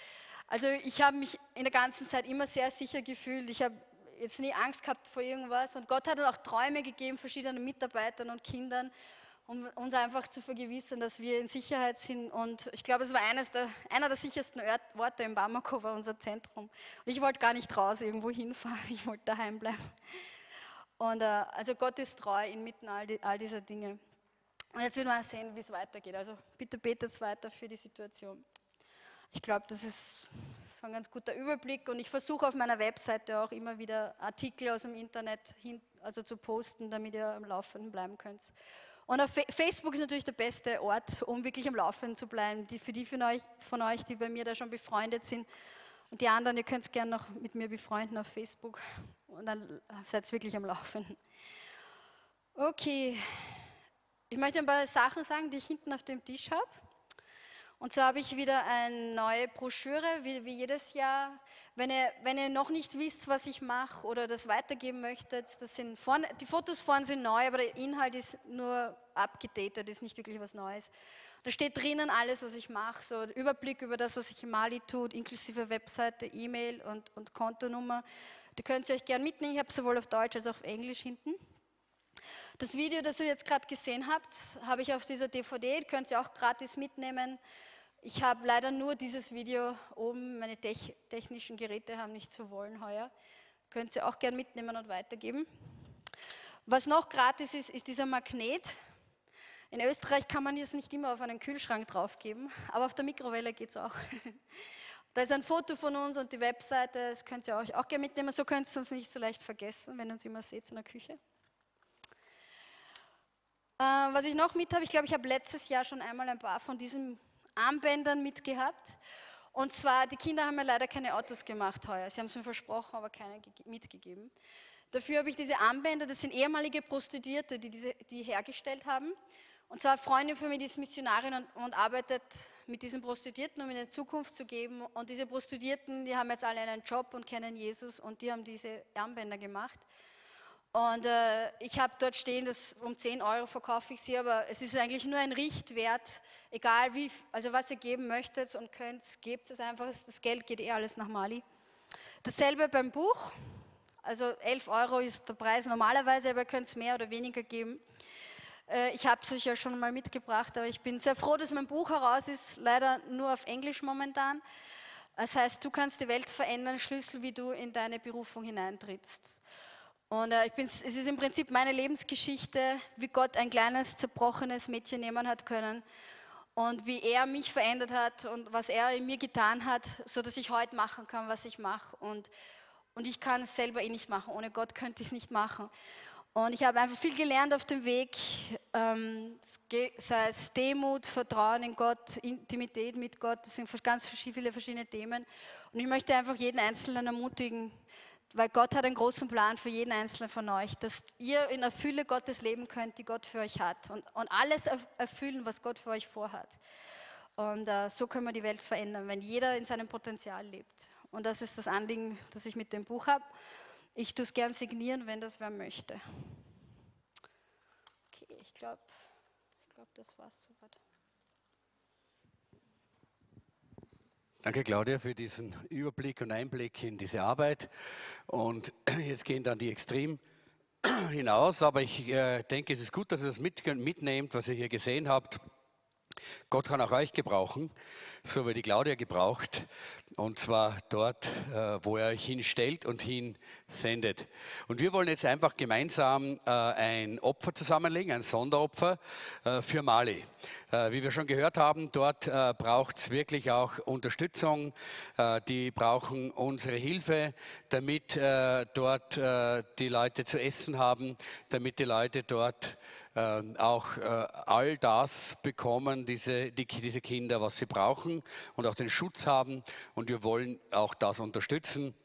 Speaker 7: Also ich habe mich in der ganzen Zeit immer sehr sicher gefühlt. Ich habe jetzt nie Angst gehabt vor irgendwas und Gott hat auch Träume gegeben, verschiedenen Mitarbeitern und Kindern um uns einfach zu vergewissern, dass wir in Sicherheit sind. Und ich glaube, es war eines der, einer der sichersten Orte in Bamako, war unser Zentrum. Und ich wollte gar nicht raus irgendwo hinfahren, ich wollte daheim bleiben. Und äh, also Gott ist treu inmitten all, die, all dieser Dinge. Und jetzt wird man sehen, wie es weitergeht. Also bitte betet weiter für die Situation. Ich glaube, das ist so ein ganz guter Überblick und ich versuche auf meiner Webseite auch immer wieder Artikel aus dem Internet hin, also zu posten, damit ihr am Laufenden bleiben könnt. Und auf Facebook ist natürlich der beste Ort, um wirklich am Laufenden zu bleiben. Die, für die von euch, von euch, die bei mir da schon befreundet sind und die anderen, ihr könnt es gerne noch mit mir befreunden auf Facebook und dann seid ihr wirklich am Laufenden. Okay, ich möchte ein paar Sachen sagen, die ich hinten auf dem Tisch habe. Und so habe ich wieder eine neue Broschüre, wie, wie jedes Jahr. Wenn ihr, wenn ihr noch nicht wisst, was ich mache oder das weitergeben möchtet, das sind vorne, die Fotos vorne sind neu, aber der Inhalt ist nur abgedatet, ist nicht wirklich was Neues. Da steht drinnen alles, was ich mache, so ein Überblick über das, was ich in Mali tut, inklusive Webseite, E-Mail und, und Kontonummer. Die könnt ihr euch gerne mitnehmen, ich habe sowohl auf Deutsch als auch auf Englisch hinten. Das Video, das ihr jetzt gerade gesehen habt, habe ich auf dieser DVD, könnt ihr auch gratis mitnehmen. Ich habe leider nur dieses Video oben, meine technischen Geräte haben nicht so wollen heuer. Könnt ihr auch gern mitnehmen und weitergeben. Was noch gratis ist, ist dieser Magnet. In Österreich kann man jetzt nicht immer auf einen Kühlschrank draufgeben, aber auf der Mikrowelle geht es auch. Da ist ein Foto von uns und die Webseite, das könnt ihr euch auch gerne mitnehmen. So könnt ihr uns nicht so leicht vergessen, wenn ihr uns immer seht in der Küche. Äh, was ich noch mit habe, ich glaube, ich habe letztes Jahr schon einmal ein paar von diesen Armbändern mitgehabt. Und zwar, die Kinder haben mir leider keine Autos gemacht heuer. Sie haben es mir versprochen, aber keine mitgegeben. Dafür habe ich diese Armbänder, das sind ehemalige Prostituierte, die diese, die hergestellt haben. Und zwar eine Freundin von mir, die ist Missionarin und, und, arbeitet mit diesen Prostituierten, um ihnen Zukunft zu geben. Und diese Prostituierten, die haben jetzt alle einen Job und kennen Jesus und die haben diese Armbänder gemacht. Und äh, ich habe dort stehen, dass um 10 Euro verkaufe ich sie, aber es ist eigentlich nur ein Richtwert, egal wie, also was ihr geben möchtet und könnt, gebt es einfach, das Geld geht eh alles nach Mali. Dasselbe beim Buch, also 11 Euro ist der Preis normalerweise, aber ihr könnt es mehr oder weniger geben. Äh, ich habe es euch ja schon mal mitgebracht, aber ich bin sehr froh, dass mein Buch heraus ist, leider nur auf Englisch momentan. Das heißt, du kannst die Welt verändern, Schlüssel, wie du in deine Berufung hineintrittst. Und äh, ich bin, es ist im Prinzip meine Lebensgeschichte, wie Gott ein kleines, zerbrochenes Mädchen nehmen hat können und wie er mich verändert hat und was er in mir getan hat, so dass ich heute machen kann, was ich mache. Und, und ich kann es selber eh nicht machen. Ohne Gott könnte ich es nicht machen. Und ich habe einfach viel gelernt auf dem Weg, ähm, sei es Demut, Vertrauen in Gott, Intimität mit Gott, das sind ganz viele verschiedene Themen. Und ich möchte einfach jeden Einzelnen ermutigen, weil Gott hat einen großen Plan für jeden Einzelnen von euch, dass ihr in der Fülle Gottes leben könnt, die Gott für euch hat und, und alles erfüllen, was Gott für euch vorhat. Und äh, so können wir die Welt verändern, wenn jeder in seinem Potenzial lebt. Und das ist das Anliegen, das ich mit dem Buch habe. Ich tue es gern signieren, wenn das wer möchte. Okay, ich glaube, ich glaub, das war's soweit.
Speaker 8: Danke, Claudia, für diesen Überblick und Einblick in diese Arbeit. Und jetzt gehen dann die Extrem hinaus, aber ich äh, denke, es ist gut, dass ihr das mit, mitnehmt, was ihr hier gesehen habt. Gott kann auch euch gebrauchen, so wie die Claudia gebraucht, und zwar dort, äh, wo er euch hinstellt und hinsendet. Und wir wollen jetzt einfach gemeinsam äh, ein Opfer zusammenlegen, ein Sonderopfer äh, für Mali. Wie wir schon gehört haben, dort braucht es wirklich auch Unterstützung. Die brauchen unsere Hilfe, damit dort die Leute zu essen haben, damit die Leute dort auch all das bekommen, diese, die, diese Kinder, was sie brauchen und auch den Schutz haben. Und wir wollen auch das unterstützen.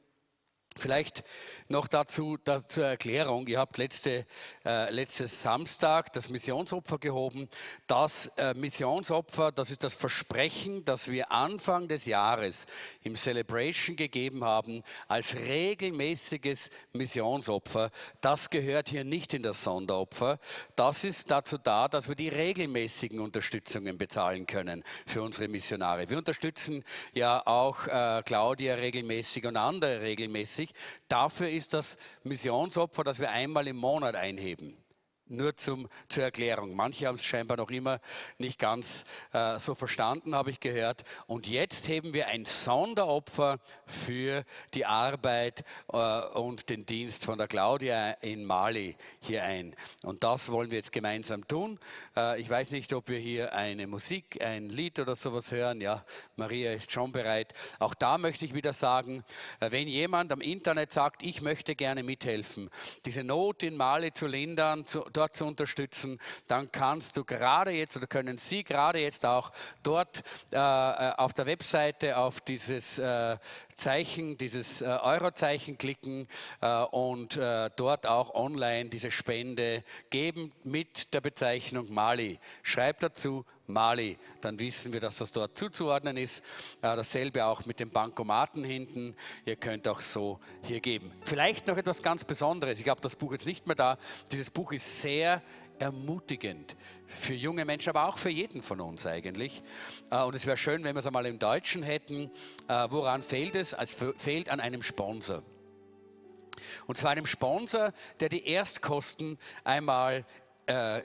Speaker 8: Vielleicht noch dazu, dazu zur Erklärung. Ihr habt letzte, äh, letztes Samstag das Missionsopfer gehoben. Das äh, Missionsopfer, das ist das Versprechen, das wir Anfang des Jahres im Celebration gegeben haben, als regelmäßiges Missionsopfer. Das gehört hier nicht in das Sonderopfer. Das ist dazu da, dass wir die regelmäßigen Unterstützungen bezahlen können für unsere Missionare. Wir unterstützen ja auch äh, Claudia regelmäßig und andere regelmäßig 2020. Dafür ist das Missionsopfer, das wir einmal im Monat einheben. Nur zum, zur Erklärung. Manche haben es scheinbar noch immer nicht ganz äh, so verstanden, habe ich gehört. Und jetzt heben wir ein Sonderopfer für die Arbeit äh, und den Dienst von der Claudia in Mali hier ein. Und das wollen wir jetzt gemeinsam tun. Äh, ich weiß nicht, ob wir hier eine Musik, ein Lied oder sowas hören. Ja, Maria ist schon bereit. Auch da möchte ich wieder sagen, äh, wenn jemand am Internet sagt, ich möchte gerne mithelfen, diese Not in Mali zu lindern, zu, dort zu unterstützen, dann kannst du gerade jetzt oder können Sie gerade jetzt auch dort äh, äh, auf der Webseite auf dieses äh, Zeichen, dieses äh, Eurozeichen klicken äh, und äh, dort auch online diese Spende geben mit der Bezeichnung Mali. Schreibt dazu Mali, dann wissen wir, dass das dort zuzuordnen ist. Dasselbe auch mit den Bankomaten hinten. Ihr könnt auch so hier geben. Vielleicht noch etwas ganz Besonderes. Ich habe das Buch jetzt nicht mehr da. Dieses Buch ist sehr ermutigend für junge Menschen, aber auch für jeden von uns eigentlich. Äh, und es wäre schön, wenn wir es einmal im Deutschen hätten. Äh, woran fehlt es? Es fehlt an einem Sponsor. Und zwar einem Sponsor, der die Erstkosten einmal äh,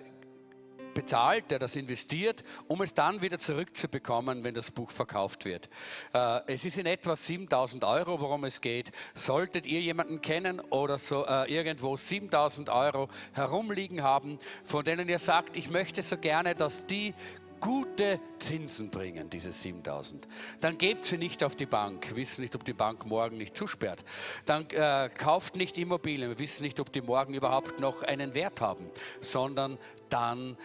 Speaker 8: bezahlt, der das investiert, um es dann wieder zurückzubekommen, wenn das Buch verkauft wird. Äh, es ist in etwa 7000 Euro, worum es geht. Solltet ihr jemanden kennen oder so äh, irgendwo 7000 Euro herumliegen haben, von denen ihr sagt, ich möchte so gerne, dass die gute Zinsen bringen, diese 7000. Dann gebt sie nicht auf die Bank, wissen nicht, ob die Bank morgen nicht zusperrt. Dann äh, kauft nicht Immobilien, wissen nicht, ob die morgen überhaupt noch einen Wert haben, sondern dann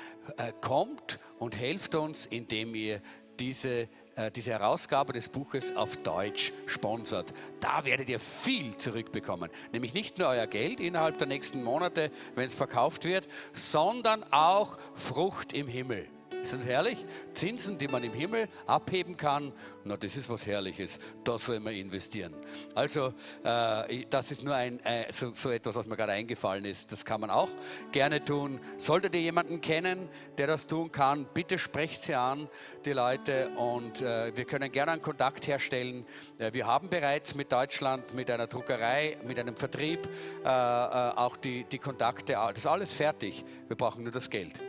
Speaker 8: kommt und helft uns, indem ihr diese äh, diese Herausgabe des Buches auf Deutsch sponsert. Da werdet ihr viel zurückbekommen. Nämlich nicht nur euer Geld innerhalb der nächsten Monate, wenn es verkauft wird, sondern auch Frucht im Himmel. Ist das herrlich? Zinsen, die man im Himmel abheben kann, na, das ist was Herrliches. Da soll man investieren. Also, äh, das ist nur ein, äh, so, so, etwas, was mir gerade eingefallen ist. Das kann man auch gerne tun. Solltet ihr jemanden kennen, der das tun kann, bitte sprecht sie an, die Leute, und äh, wir können gerne einen Kontakt herstellen. Äh, wir haben bereits mit Deutschland, mit einer Druckerei, mit einem Vertrieb äh, äh, auch die, die Kontakte. Das ist alles fertig. Wir brauchen nur das Geld.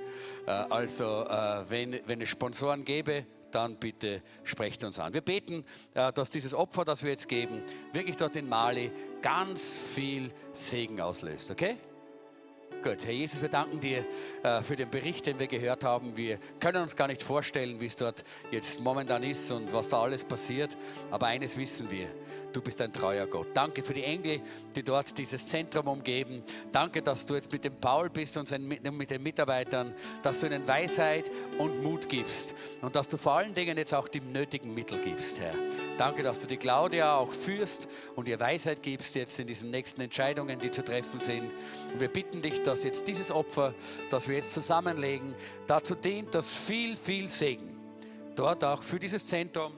Speaker 8: Äh, also, äh, wenn, es Sponsoren gäbe, dann bitte sprecht uns an. Wir beten, äh, dass dieses Opfer, das wir jetzt geben, wirklich dort in Mali ganz viel Segen auslöst. Okay? Gut, Herr Jesus, wir danken dir für den Bericht, den wir gehört haben. Wir können uns gar nicht vorstellen, wie es dort jetzt momentan ist und was da alles passiert. Aber eines wissen wir, du bist ein treuer Gott. Danke für die Engel, die dort dieses Zentrum umgeben. Danke, dass du jetzt mit dem Paul bist und mit den Mitarbeitern, dass du ihnen Weisheit und Mut gibst und dass du vor allen Dingen jetzt auch die nötigen Mittel gibst, Herr. Danke, dass du die Claudia auch führst und ihr Weisheit gibst jetzt in diesen nächsten Entscheidungen, die zu treffen sind. Und wir bitten dich, dass jetzt dieses Opfer, das wir jetzt zusammenlegen, dazu dient, dass viel, viel Segen dort auch für dieses Zentrum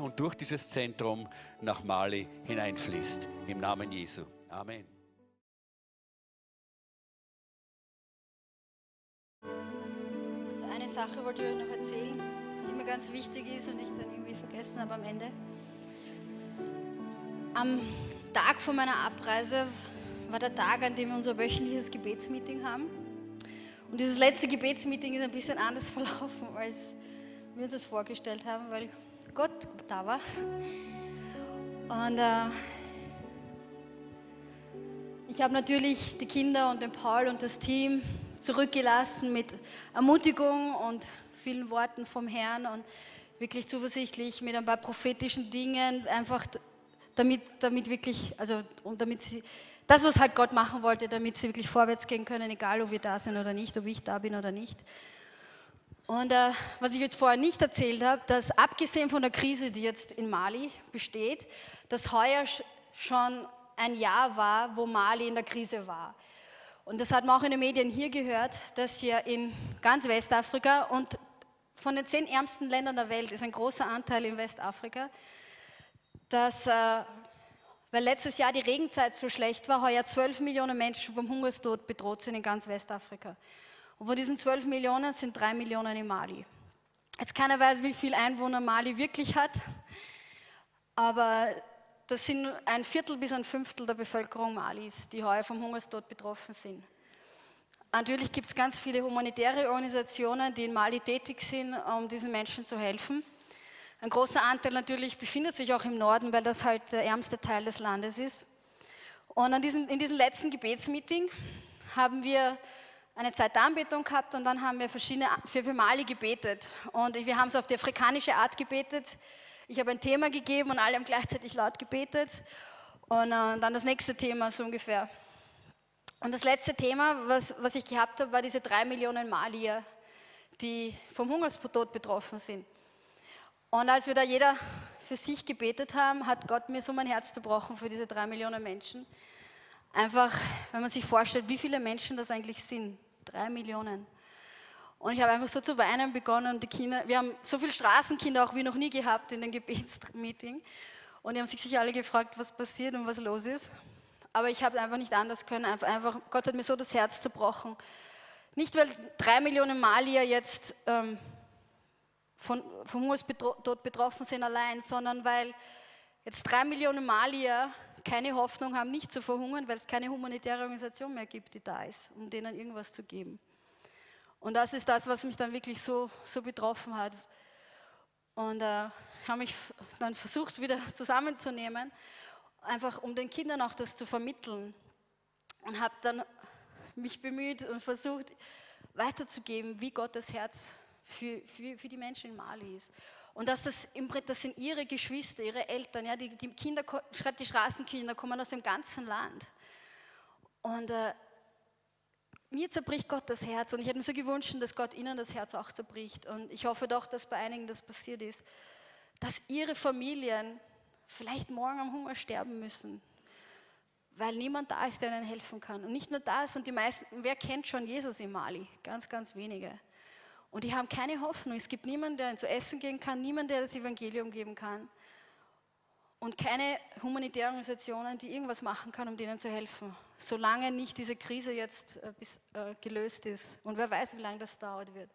Speaker 8: und durch dieses Zentrum nach Mali hineinfließt. Im Namen Jesu. Amen.
Speaker 7: Also eine Sache wollte ich euch noch erzählen, die mir ganz wichtig ist und ich dann irgendwie vergessen habe am Ende. Am Tag vor meiner Abreise war der Tag, an dem wir unser wöchentliches Gebetsmeeting haben. Und dieses letzte Gebetsmeeting ist ein bisschen anders verlaufen, als wir uns das vorgestellt haben, weil Gott da war. Und äh, ich habe natürlich die Kinder und den Paul und das Team zurückgelassen mit Ermutigung und vielen Worten vom Herrn und wirklich zuversichtlich mit ein paar prophetischen Dingen, einfach damit, damit wirklich, also und damit sie, das, was halt Gott machen wollte, damit sie wirklich vorwärts gehen können, egal ob wir da sind oder nicht, ob ich da bin oder nicht. Und äh, was ich jetzt vorher nicht erzählt habe, dass abgesehen von der Krise, die jetzt in Mali besteht, dass heuer schon ein Jahr war, wo Mali in der Krise war. Und das hat man auch in den Medien hier gehört, dass hier in ganz Westafrika und von den zehn ärmsten Ländern der Welt ist ein großer Anteil in Westafrika, dass, äh, weil letztes Jahr die Regenzeit so schlecht war, heuer 12 Millionen Menschen vom Hungerstod bedroht sind in ganz Westafrika. Und von diesen 12 Millionen sind drei Millionen in Mali. Jetzt keiner weiß, wie viel Einwohner Mali wirklich hat, aber das sind ein Viertel bis ein Fünftel der Bevölkerung Malis, die heuer vom Hungerstod betroffen sind. Natürlich gibt es ganz viele humanitäre Organisationen, die in Mali tätig sind, um diesen Menschen zu helfen. Ein großer Anteil natürlich befindet sich auch im Norden, weil das halt der ärmste Teil des Landes ist. Und diesen, in diesem letzten Gebetsmeeting haben wir eine Zeit der Anbetung gehabt und dann haben wir verschiedene, für, für Mali gebetet. Und wir haben es auf die afrikanische Art gebetet. Ich habe ein Thema gegeben und alle haben gleichzeitig laut gebetet. Und äh, dann das nächste Thema so ungefähr. Und das letzte Thema, was, was ich gehabt habe, war diese drei Millionen Malier, die vom Hungerstod betroffen sind. Und als wir da jeder für sich gebetet haben, hat Gott mir so mein Herz zerbrochen für diese drei Millionen Menschen. Einfach, wenn man sich vorstellt, wie viele Menschen das eigentlich sind. Drei Millionen. Und ich habe einfach so zu weinen begonnen die Kinder, wir haben so viele Straßenkinder auch wie noch nie gehabt in dem Gebetsmeeting. Und die haben sich sicher alle gefragt, was passiert und was los ist. Aber ich habe einfach nicht anders können. Einfach, Gott hat mir so das Herz zerbrochen. Nicht, weil drei Millionen Malier jetzt ähm, von, vom Hungerstod betroffen sind allein, sondern weil jetzt drei Millionen Malier keine Hoffnung haben, nicht zu verhungern, weil es keine humanitäre Organisation mehr gibt, die da ist, um denen irgendwas zu geben. Und das ist das, was mich dann wirklich so, so betroffen hat. Und äh, habe mich dann versucht, wieder zusammenzunehmen einfach um den Kindern auch das zu vermitteln. Und habe dann mich bemüht und versucht weiterzugeben, wie Gottes Herz für, für, für die Menschen in Mali ist. Und dass das, das sind ihre Geschwister, ihre Eltern, ja, die, die Kinder, die Straßenkinder kommen aus dem ganzen Land. Und äh, mir zerbricht Gott das Herz und ich hätte mir so gewünscht, dass Gott ihnen das Herz auch zerbricht. Und ich hoffe doch, dass bei einigen das passiert ist, dass ihre Familien vielleicht morgen am Hunger sterben müssen, weil niemand da ist, der ihnen helfen kann. Und nicht nur das, und die meisten, wer kennt schon Jesus in Mali? Ganz, ganz wenige. Und die haben keine Hoffnung. Es gibt niemanden, der ihnen zu essen geben kann, niemanden, der das Evangelium geben kann. Und keine humanitären Organisationen, die irgendwas machen kann, um denen zu helfen. Solange nicht diese Krise jetzt äh, äh, gelöst ist. Und wer weiß, wie lange das dauert wird.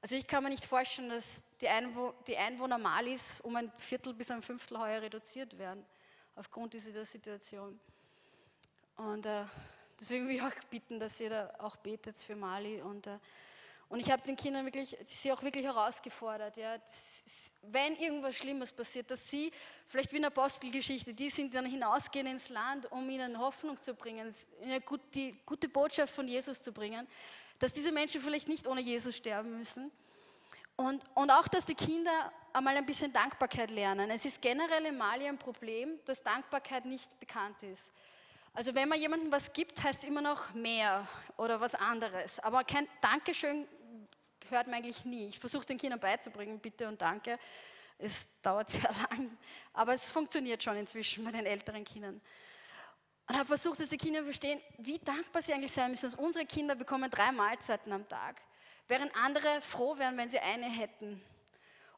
Speaker 7: Also ich kann mir nicht vorstellen, dass die, Einwo die Einwohner Malis um ein Viertel bis ein Fünftel heuer reduziert werden, aufgrund dieser Situation. Und äh, deswegen will ich auch bitten, dass ihr da auch betet für Mali. Und, äh, und ich habe den Kindern wirklich, sie auch wirklich herausgefordert, ja, wenn irgendwas Schlimmes passiert, dass sie, vielleicht wie in der Apostelgeschichte, die sind dann hinausgehen ins Land, um ihnen Hoffnung zu bringen, die gute Botschaft von Jesus zu bringen, dass diese Menschen vielleicht nicht ohne Jesus sterben müssen. Und, und auch, dass die Kinder einmal ein bisschen Dankbarkeit lernen. Es ist generell in Mali ein Problem, dass Dankbarkeit nicht bekannt ist. Also wenn man jemandem was gibt, heißt es immer noch mehr oder was anderes. Aber kein Dankeschön hört man eigentlich nie. Ich versuche den Kindern beizubringen, bitte und danke. Es dauert sehr lang, aber es funktioniert schon inzwischen bei den älteren Kindern. Und habe versucht, dass die Kinder verstehen, wie dankbar sie eigentlich sein müssen. Dass unsere Kinder bekommen drei Mahlzeiten am Tag, während andere froh wären, wenn sie eine hätten.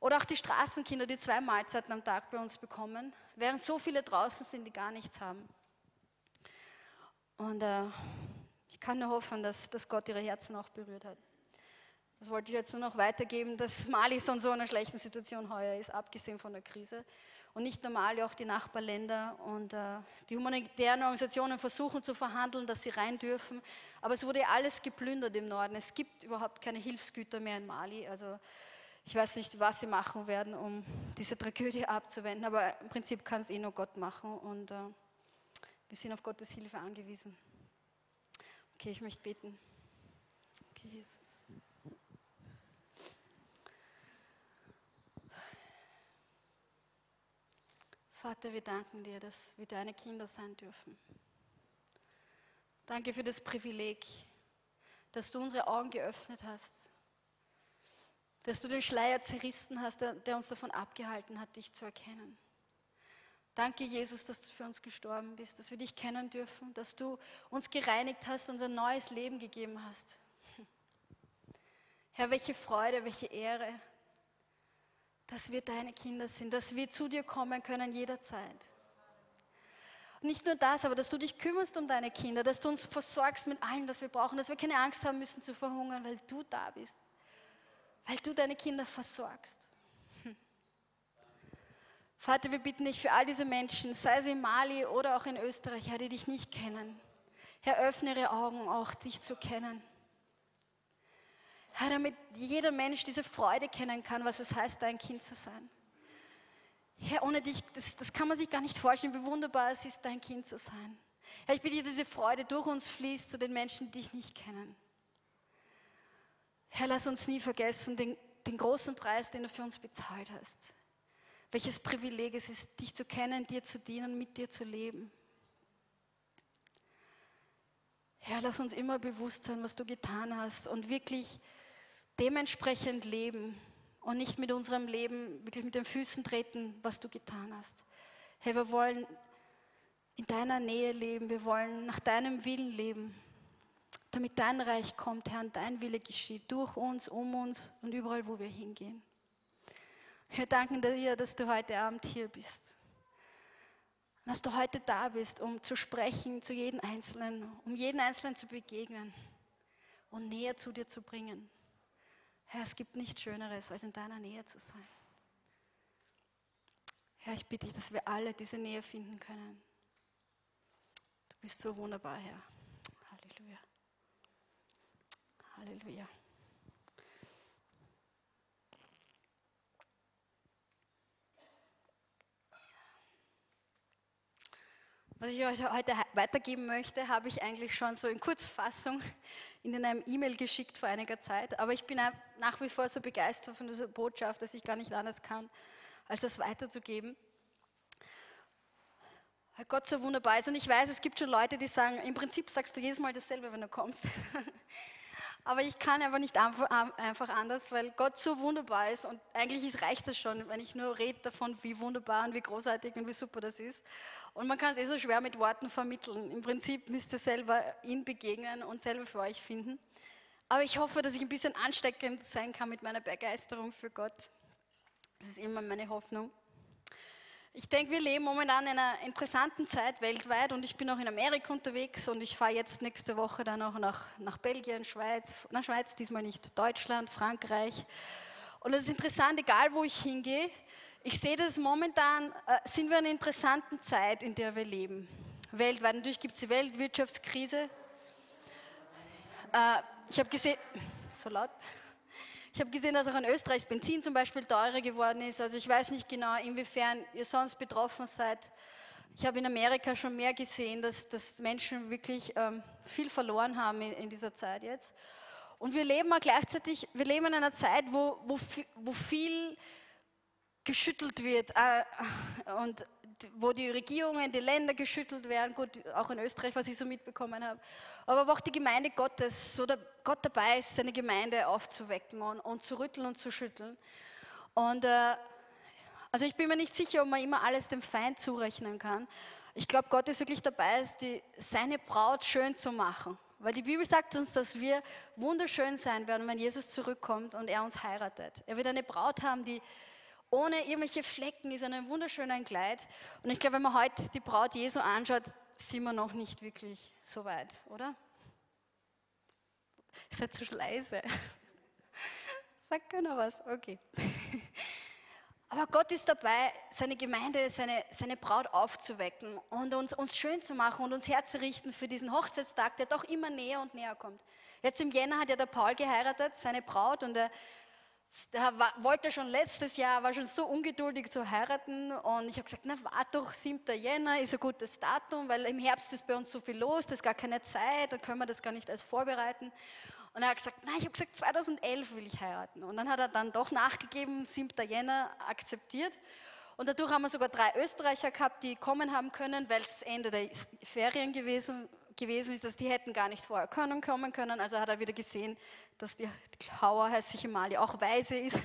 Speaker 7: Oder auch die Straßenkinder, die zwei Mahlzeiten am Tag bei uns bekommen, während so viele draußen sind, die gar nichts haben. Und äh, ich kann nur hoffen, dass, dass Gott ihre Herzen auch berührt hat. Das wollte ich jetzt nur noch weitergeben, dass Mali so in so einer schlechten Situation heuer ist, abgesehen von der Krise. und nicht nur Mali, auch die Nachbarländer. Und äh, die humanitären Organisationen versuchen zu verhandeln, dass sie rein dürfen. Aber es wurde alles geplündert im Norden. Es gibt überhaupt keine Hilfsgüter mehr in Mali. Also ich weiß nicht, was sie machen werden, um diese Tragödie abzuwenden. Aber im Prinzip kann es eh nur Gott machen. Und äh, wir sind auf Gottes Hilfe angewiesen. Okay, ich möchte beten. Okay, Jesus. Vater, wir danken dir, dass wir deine Kinder sein dürfen. Danke für das Privileg, dass du unsere Augen geöffnet hast, dass du den Schleier zerrissen hast, der, uns davon abgehalten hat, dich zu erkennen. Danke, Jesus, dass du für uns gestorben bist, dass wir dich kennen dürfen, dass du uns gereinigt hast, uns ein neues Leben gegeben hast. Herr, welche Freude, welche Ehre, dass wir deine Kinder sind, dass wir zu dir kommen können jederzeit. nicht nur das, aber dass du dich kümmerst um deine Kinder, dass du uns versorgst mit allem, was wir brauchen, dass wir keine Angst haben müssen zu verhungern, weil du da bist, weil du deine Kinder versorgst. Hm. Vater, wir bitten dich für all diese Menschen, sei sie in Mali oder auch in Österreich, Herr, die dich nicht kennen. Herr, öffne ihre Augen auch, dich zu kennen. Herr, damit jeder Mensch diese Freude kennen kann, was es heißt, dein Kind zu sein. Herr, ohne dich, das, das kann man sich gar nicht vorstellen, wie wunderbar es ist, dein Kind zu sein. Herr, ich bitte dir, diese Freude durch uns fließt zu den Menschen, die dich nicht kennen. Herr, lass uns nie vergessen den, den großen Preis, den du für uns bezahlt hast. Welches Privileg es ist, dich zu kennen, dir zu dienen, mit dir zu leben. Herr, lass uns immer bewusst sein, was du getan hast und wirklich dementsprechend leben und nicht mit unserem Leben wirklich mit den Füßen treten, was du getan hast. Herr, wir wollen in deiner Nähe leben, wir wollen nach deinem Willen leben, damit dein Reich kommt, Herr, und dein Wille geschieht, durch uns, um uns und überall, wo wir hingehen. Wir danken dir, dass du heute Abend hier bist. Dass du heute da bist, um zu sprechen zu jedem Einzelnen, um jeden Einzelnen zu begegnen und näher zu dir zu bringen. Herr, es gibt nichts Schöneres, als in deiner Nähe zu sein. Herr, ich bitte dich, dass wir alle diese Nähe finden können. Du bist so wunderbar, Herr. Halleluja. Halleluja. Was ich euch heute weitergeben möchte, habe ich eigentlich schon so in Kurzfassung in einem E-Mail geschickt vor einiger Zeit. Aber ich bin nach wie vor so begeistert von dieser Botschaft, dass ich gar nicht anders kann, als das weiterzugeben. Weil Gott so wunderbar ist. Und ich weiß, es gibt schon Leute, die sagen, im Prinzip sagst du jedes Mal dasselbe, wenn du kommst. Aber ich kann einfach nicht einfach anders, weil Gott so wunderbar ist und eigentlich reicht das schon, wenn ich nur rede davon, wie wunderbar und wie großartig und wie super das ist. Und man kann es eh so schwer mit Worten vermitteln. Im Prinzip müsst ihr selber ihn begegnen und selber für euch finden. Aber ich hoffe, dass ich ein bisschen ansteckend sein kann mit meiner Begeisterung für Gott. Das ist immer meine Hoffnung. Ich denke, wir leben momentan in einer interessanten Zeit weltweit und ich bin auch in Amerika unterwegs und ich fahre jetzt nächste Woche dann auch nach, nach Belgien, Schweiz, na Schweiz diesmal nicht, Deutschland, Frankreich. Und es ist interessant, egal wo ich hingehe, ich sehe das momentan, äh, sind wir in einer interessanten Zeit, in der wir leben. Weltweit. Natürlich gibt es die Weltwirtschaftskrise. Äh, ich habe gesehen, so laut. Ich habe gesehen, dass auch in Österreich Benzin zum Beispiel teurer geworden ist. Also ich weiß nicht genau, inwiefern ihr sonst betroffen seid. Ich habe in Amerika schon mehr gesehen, dass, dass Menschen wirklich ähm, viel verloren haben in, in, dieser Zeit jetzt. Und wir leben auch gleichzeitig, wir leben in einer Zeit, wo, wo, wo viel geschüttelt wird äh, und wo die Regierungen, die Länder geschüttelt werden, gut, auch in Österreich, was ich so mitbekommen habe, aber auch die Gemeinde Gottes, so der Gott dabei ist, seine Gemeinde aufzuwecken und, und zu rütteln und zu schütteln. Und äh, also ich bin mir nicht sicher, ob man immer alles dem Feind zurechnen kann. Ich glaube, Gott ist wirklich dabei, die, seine Braut schön zu machen. Weil die Bibel sagt uns, dass wir wunderschön sein werden, wenn Jesus zurückkommt und er uns heiratet. Er wird eine Braut haben, die ohne irgendwelche Flecken, ist ein wunderschöner Kleid. Und ich glaube, wenn man heute die Braut Jesu anschaut, sind wir noch nicht wirklich so weit, oder? Ihr seid zu leise. Sagt keiner was? Okay. Aber Gott ist dabei, seine Gemeinde, seine, seine Braut aufzuwecken und uns, uns schön zu machen und uns herzurichten für diesen Hochzeitstag, der doch immer näher und näher kommt. Jetzt im Jänner hat ja der Paul geheiratet, seine Braut, und er, der war, wollte schon letztes Jahr, war schon so ungeduldig zu heiraten. Und ich habe gesagt, na warte doch, 7. Jänner ist ein gutes Datum, weil im Herbst ist bei uns so viel los, da ist gar keine Zeit, dann können wir das gar nicht alles vorbereiten. Und er hat gesagt, nein, ich habe gesagt, 2011 will ich heiraten. Und dann hat er dann doch nachgegeben, 7. Jänner akzeptiert. Und dadurch haben wir sogar drei Österreicher gehabt, die kommen haben können, weil es Ende der Ferien gewesen, gewesen ist, dass die hätten gar nicht vorher können, kommen können. Also hat er wieder gesehen, dass die Hauer hässliche Mali auch weise ist.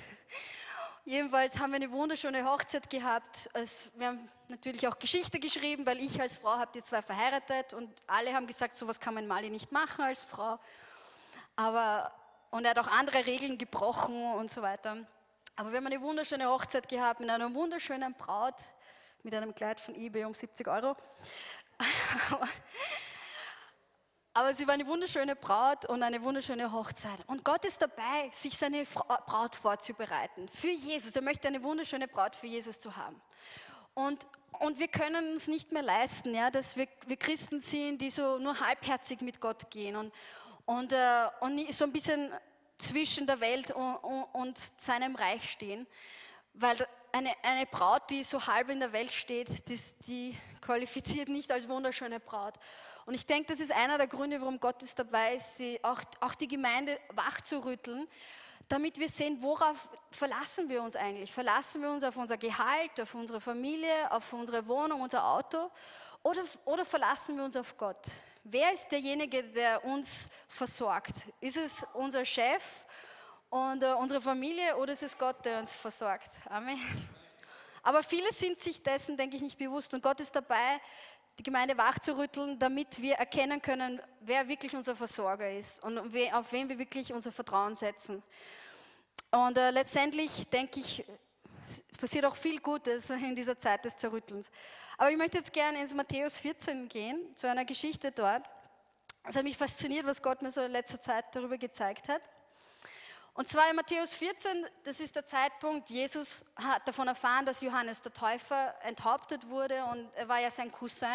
Speaker 7: Jedenfalls haben wir eine wunderschöne Hochzeit gehabt. wir haben natürlich auch Geschichte geschrieben, weil ich als Frau habe die zwei verheiratet und alle haben gesagt, sowas kann man Mali nicht machen als Frau. Aber, und er hat auch andere Regeln gebrochen und so weiter. Aber wir haben eine wunderschöne Hochzeit gehabt mit einer wunderschönen Braut, mit einem Kleid von eBay um 70 Euro. Aber sie war eine wunderschöne Braut und eine wunderschöne Hochzeit. Und Gott ist dabei, sich seine Braut vorzubereiten für Jesus. Er möchte eine wunderschöne Braut für Jesus zu haben. Und, und wir können uns nicht mehr leisten, ja, dass wir, wir Christen sind, die so nur halbherzig mit Gott gehen. Und, und, äh, und so ein bisschen zwischen der Welt und, und, und seinem Reich stehen. Weil eine, eine Braut, die so halb in der Welt steht, die, die qualifiziert nicht als wunderschöne Braut. Und ich denke, das ist einer der Gründe, warum Gott ist dabei ist, sie auch, auch die Gemeinde wach zu rütteln, damit wir sehen, worauf verlassen wir uns eigentlich? Verlassen wir uns auf unser Gehalt, auf unsere Familie, auf unsere Wohnung, unser Auto oder, oder verlassen wir uns auf Gott? Wer ist derjenige, der uns versorgt? Ist es unser Chef und uh, unsere Familie oder ist es Gott, der uns versorgt? Amen. Aber viele sind sich dessen, denke ich, nicht bewusst und Gott ist dabei, die Gemeinde wachzurütteln, damit wir erkennen können, wer wirklich unser Versorger ist und auf wen wir wirklich unser Vertrauen setzen. Und uh, letztendlich, denke ich, passiert auch viel Gutes in dieser Zeit des Zerrüttelns. Aber ich möchte jetzt gerne ins Matthäus 14 gehen, zu einer Geschichte dort. Es hat mich fasziniert, was Gott mir so in letzter Zeit darüber gezeigt hat. Und zwar in Matthäus 14, das ist der Zeitpunkt, Jesus hat davon erfahren, dass Johannes der Täufer enthauptet wurde und er war ja sein Cousin.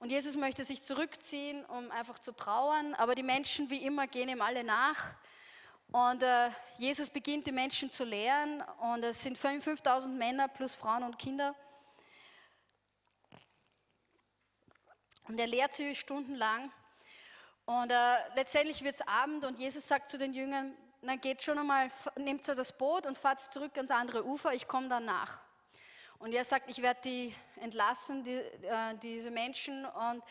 Speaker 7: Und Jesus möchte sich zurückziehen, um einfach zu trauern, aber die Menschen wie immer gehen ihm alle nach. Und äh, Jesus beginnt die Menschen zu lehren und es sind 5000 Männer plus Frauen und Kinder. Und er lehrt sie stundenlang. Und äh, letztendlich wird es Abend und Jesus sagt zu den Jüngern, na geht schon einmal, nehmt so das Boot und fahrt zurück ans andere Ufer, ich komme dann nach. Und er sagt, ich werde die entlassen, die, äh, diese Menschen. Und,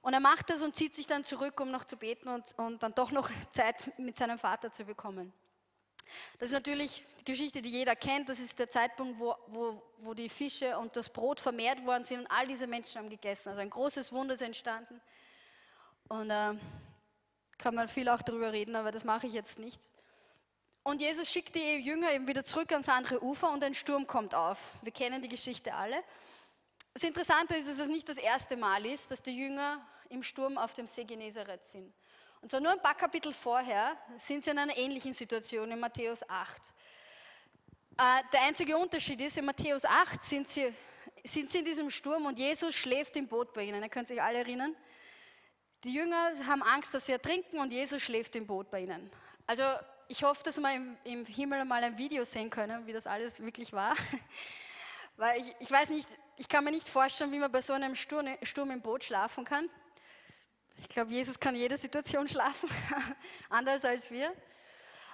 Speaker 7: und er macht das und zieht sich dann zurück, um noch zu beten und, und dann doch noch Zeit mit seinem Vater zu bekommen. Das ist natürlich die Geschichte, die jeder kennt. Das ist der Zeitpunkt, wo, wo, wo die Fische und das Brot vermehrt worden sind und all diese Menschen haben gegessen. Also ein großes Wunder ist entstanden. Und äh, kann man viel auch darüber reden, aber das mache ich jetzt nicht. Und Jesus schickt die Jünger eben wieder zurück ans andere Ufer und ein Sturm kommt auf. Wir kennen die Geschichte alle. Das Interessante ist, dass es nicht das erste Mal ist, dass die Jünger im Sturm auf dem See Genezareth sind. Und zwar nur ein paar Kapitel vorher sind sie in einer ähnlichen Situation in Matthäus 8. Äh, der einzige Unterschied ist, in Matthäus 8 sind sie, sind sie in diesem Sturm und Jesus schläft im Boot bei ihnen. Ihr könnt sich alle erinnern. Die Jünger haben Angst, dass sie ertrinken und Jesus schläft im Boot bei ihnen. Also ich hoffe, dass wir im, im Himmel mal ein Video sehen können, wie das alles wirklich war. Weil ich, ich weiß nicht, ich kann mir nicht vorstellen, wie man bei so einem Sturm, Sturm im Boot schlafen kann. Ich glaube, Jesus kann jede Situation schlafen, anders als wir.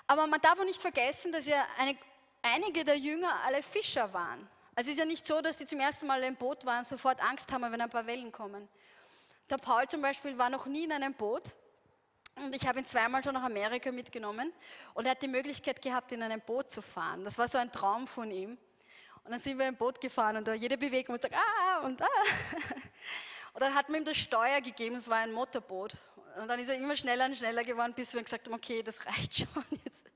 Speaker 7: Aber man darf auch nicht vergessen, dass ja eine, einige der Jünger alle Fischer waren. Also es ist ja nicht so, dass die zum ersten Mal im Boot waren, sofort Angst haben, wenn ein paar Wellen kommen. Der Paul zum Beispiel war noch nie in einem Boot und ich habe ihn zweimal schon nach Amerika mitgenommen und er hat die Möglichkeit gehabt, in einem Boot zu fahren. Das war so ein Traum von ihm. Und dann sind wir im Boot gefahren und da jede Bewegung und sagt, ah und ah. Und dann hat man ihm das Steuer gegeben, es war ein Motorboot. Und dann ist er immer schneller und schneller geworden, bis wir gesagt haben, okay, das reicht schon jetzt.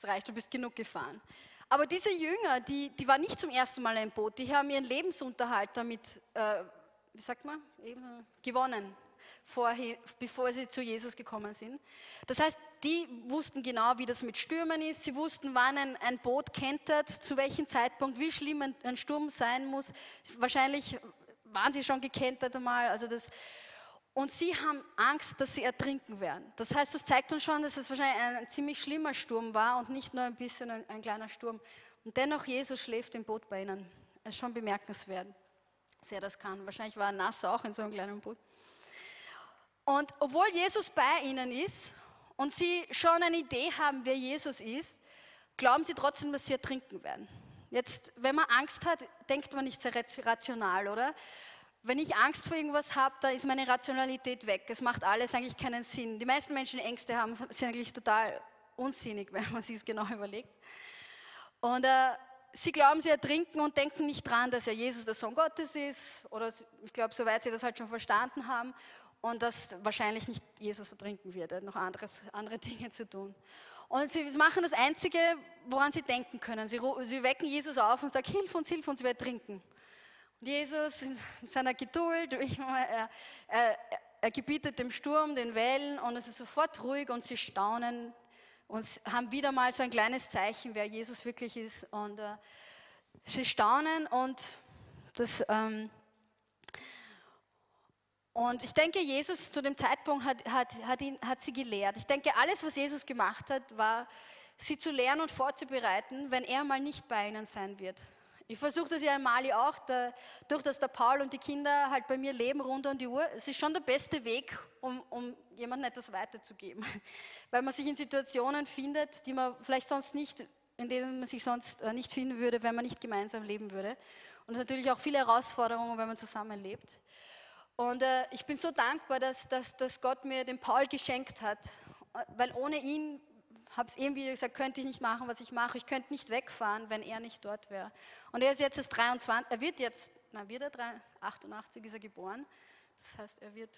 Speaker 7: Das reicht, du bist genug gefahren. Aber diese Jünger, die, die waren nicht zum ersten Mal im Boot, die haben ihren Lebensunterhalt damit, äh, wie sagt man, gewonnen. Vorher, bevor sie zu Jesus gekommen sind. Das heißt, die wussten genau, wie das mit Stürmen ist. Sie wussten, wann ein, ein Boot kentert, zu welchem Zeitpunkt, wie schlimm ein, ein Sturm sein muss. Wahrscheinlich waren sie schon gekentert einmal. Also das, und sie haben Angst, dass sie ertrinken werden. Das heißt, das zeigt uns schon, dass es wahrscheinlich ein, ein ziemlich schlimmer Sturm war und nicht nur ein bisschen ein, ein, kleiner Sturm. Und dennoch, Jesus schläft im Boot bei ihnen. Das ist schon bemerkenswert, dass er das kann. Wahrscheinlich war er nass auch in so einem kleinen Boot. Und obwohl Jesus bei ihnen ist und sie schon eine Idee haben, wer Jesus ist, glauben sie trotzdem, dass sie ertrinken werden. Jetzt, wenn man Angst hat, denkt man nicht sehr rational, oder? Wenn ich Angst vor irgendwas habe, da ist meine Rationalität weg. Es macht alles eigentlich keinen Sinn. Die meisten Menschen, die Ängste haben, sind eigentlich total unsinnig, wenn man sich es genau überlegt. Und äh, sie glauben, sie ertrinken und denken nicht dran, dass ja Jesus der Sohn Gottes ist. Oder ich glaube, soweit sie das halt schon verstanden haben. Und dass wahrscheinlich nicht Jesus ertrinken wird. Er hat noch anderes, andere Dinge zu tun. Und sie machen das Einzige, woran sie denken können. Sie, sie wecken Jesus auf und sagen, hilf uns, hilf uns, wir ertrinken. Und Jesus in seiner Geduld, er, er, er gebietet dem Sturm, den Wellen und es ist sofort ruhig und sie staunen und haben wieder mal so ein kleines Zeichen, wer Jesus wirklich ist. Und äh, sie staunen und das... Ähm, und ich denke, Jesus zu dem Zeitpunkt hat, hat, hat, ihn, hat sie gelehrt. Ich denke, alles, was Jesus gemacht hat, war, sie zu lernen und vorzubereiten, wenn er mal nicht bei ihnen sein wird. Ich versuche das ja in Mali auch, da, durch dass der Paul und die Kinder halt bei mir leben rund um die Uhr. Es ist schon der beste Weg, um, um jemandem etwas weiterzugeben. Weil man sich in Situationen findet, die man vielleicht sonst nicht, in denen man sich sonst äh, nicht finden würde, wenn man nicht gemeinsam leben würde. Und es natürlich auch viele Herausforderungen, wenn man zusammenlebt. Und äh, ich bin so dankbar, dass, dass, dass Gott mir den Paul geschenkt hat, weil ohne ihn habe es eben wieder gesagt, könnte ich nicht machen, was ich mache. Ich könnte nicht wegfahren, wenn er nicht dort wäre. Und er ist jetzt das 23, er wird jetzt, na wird er 3, 88 ist er geboren. Das heißt, er wird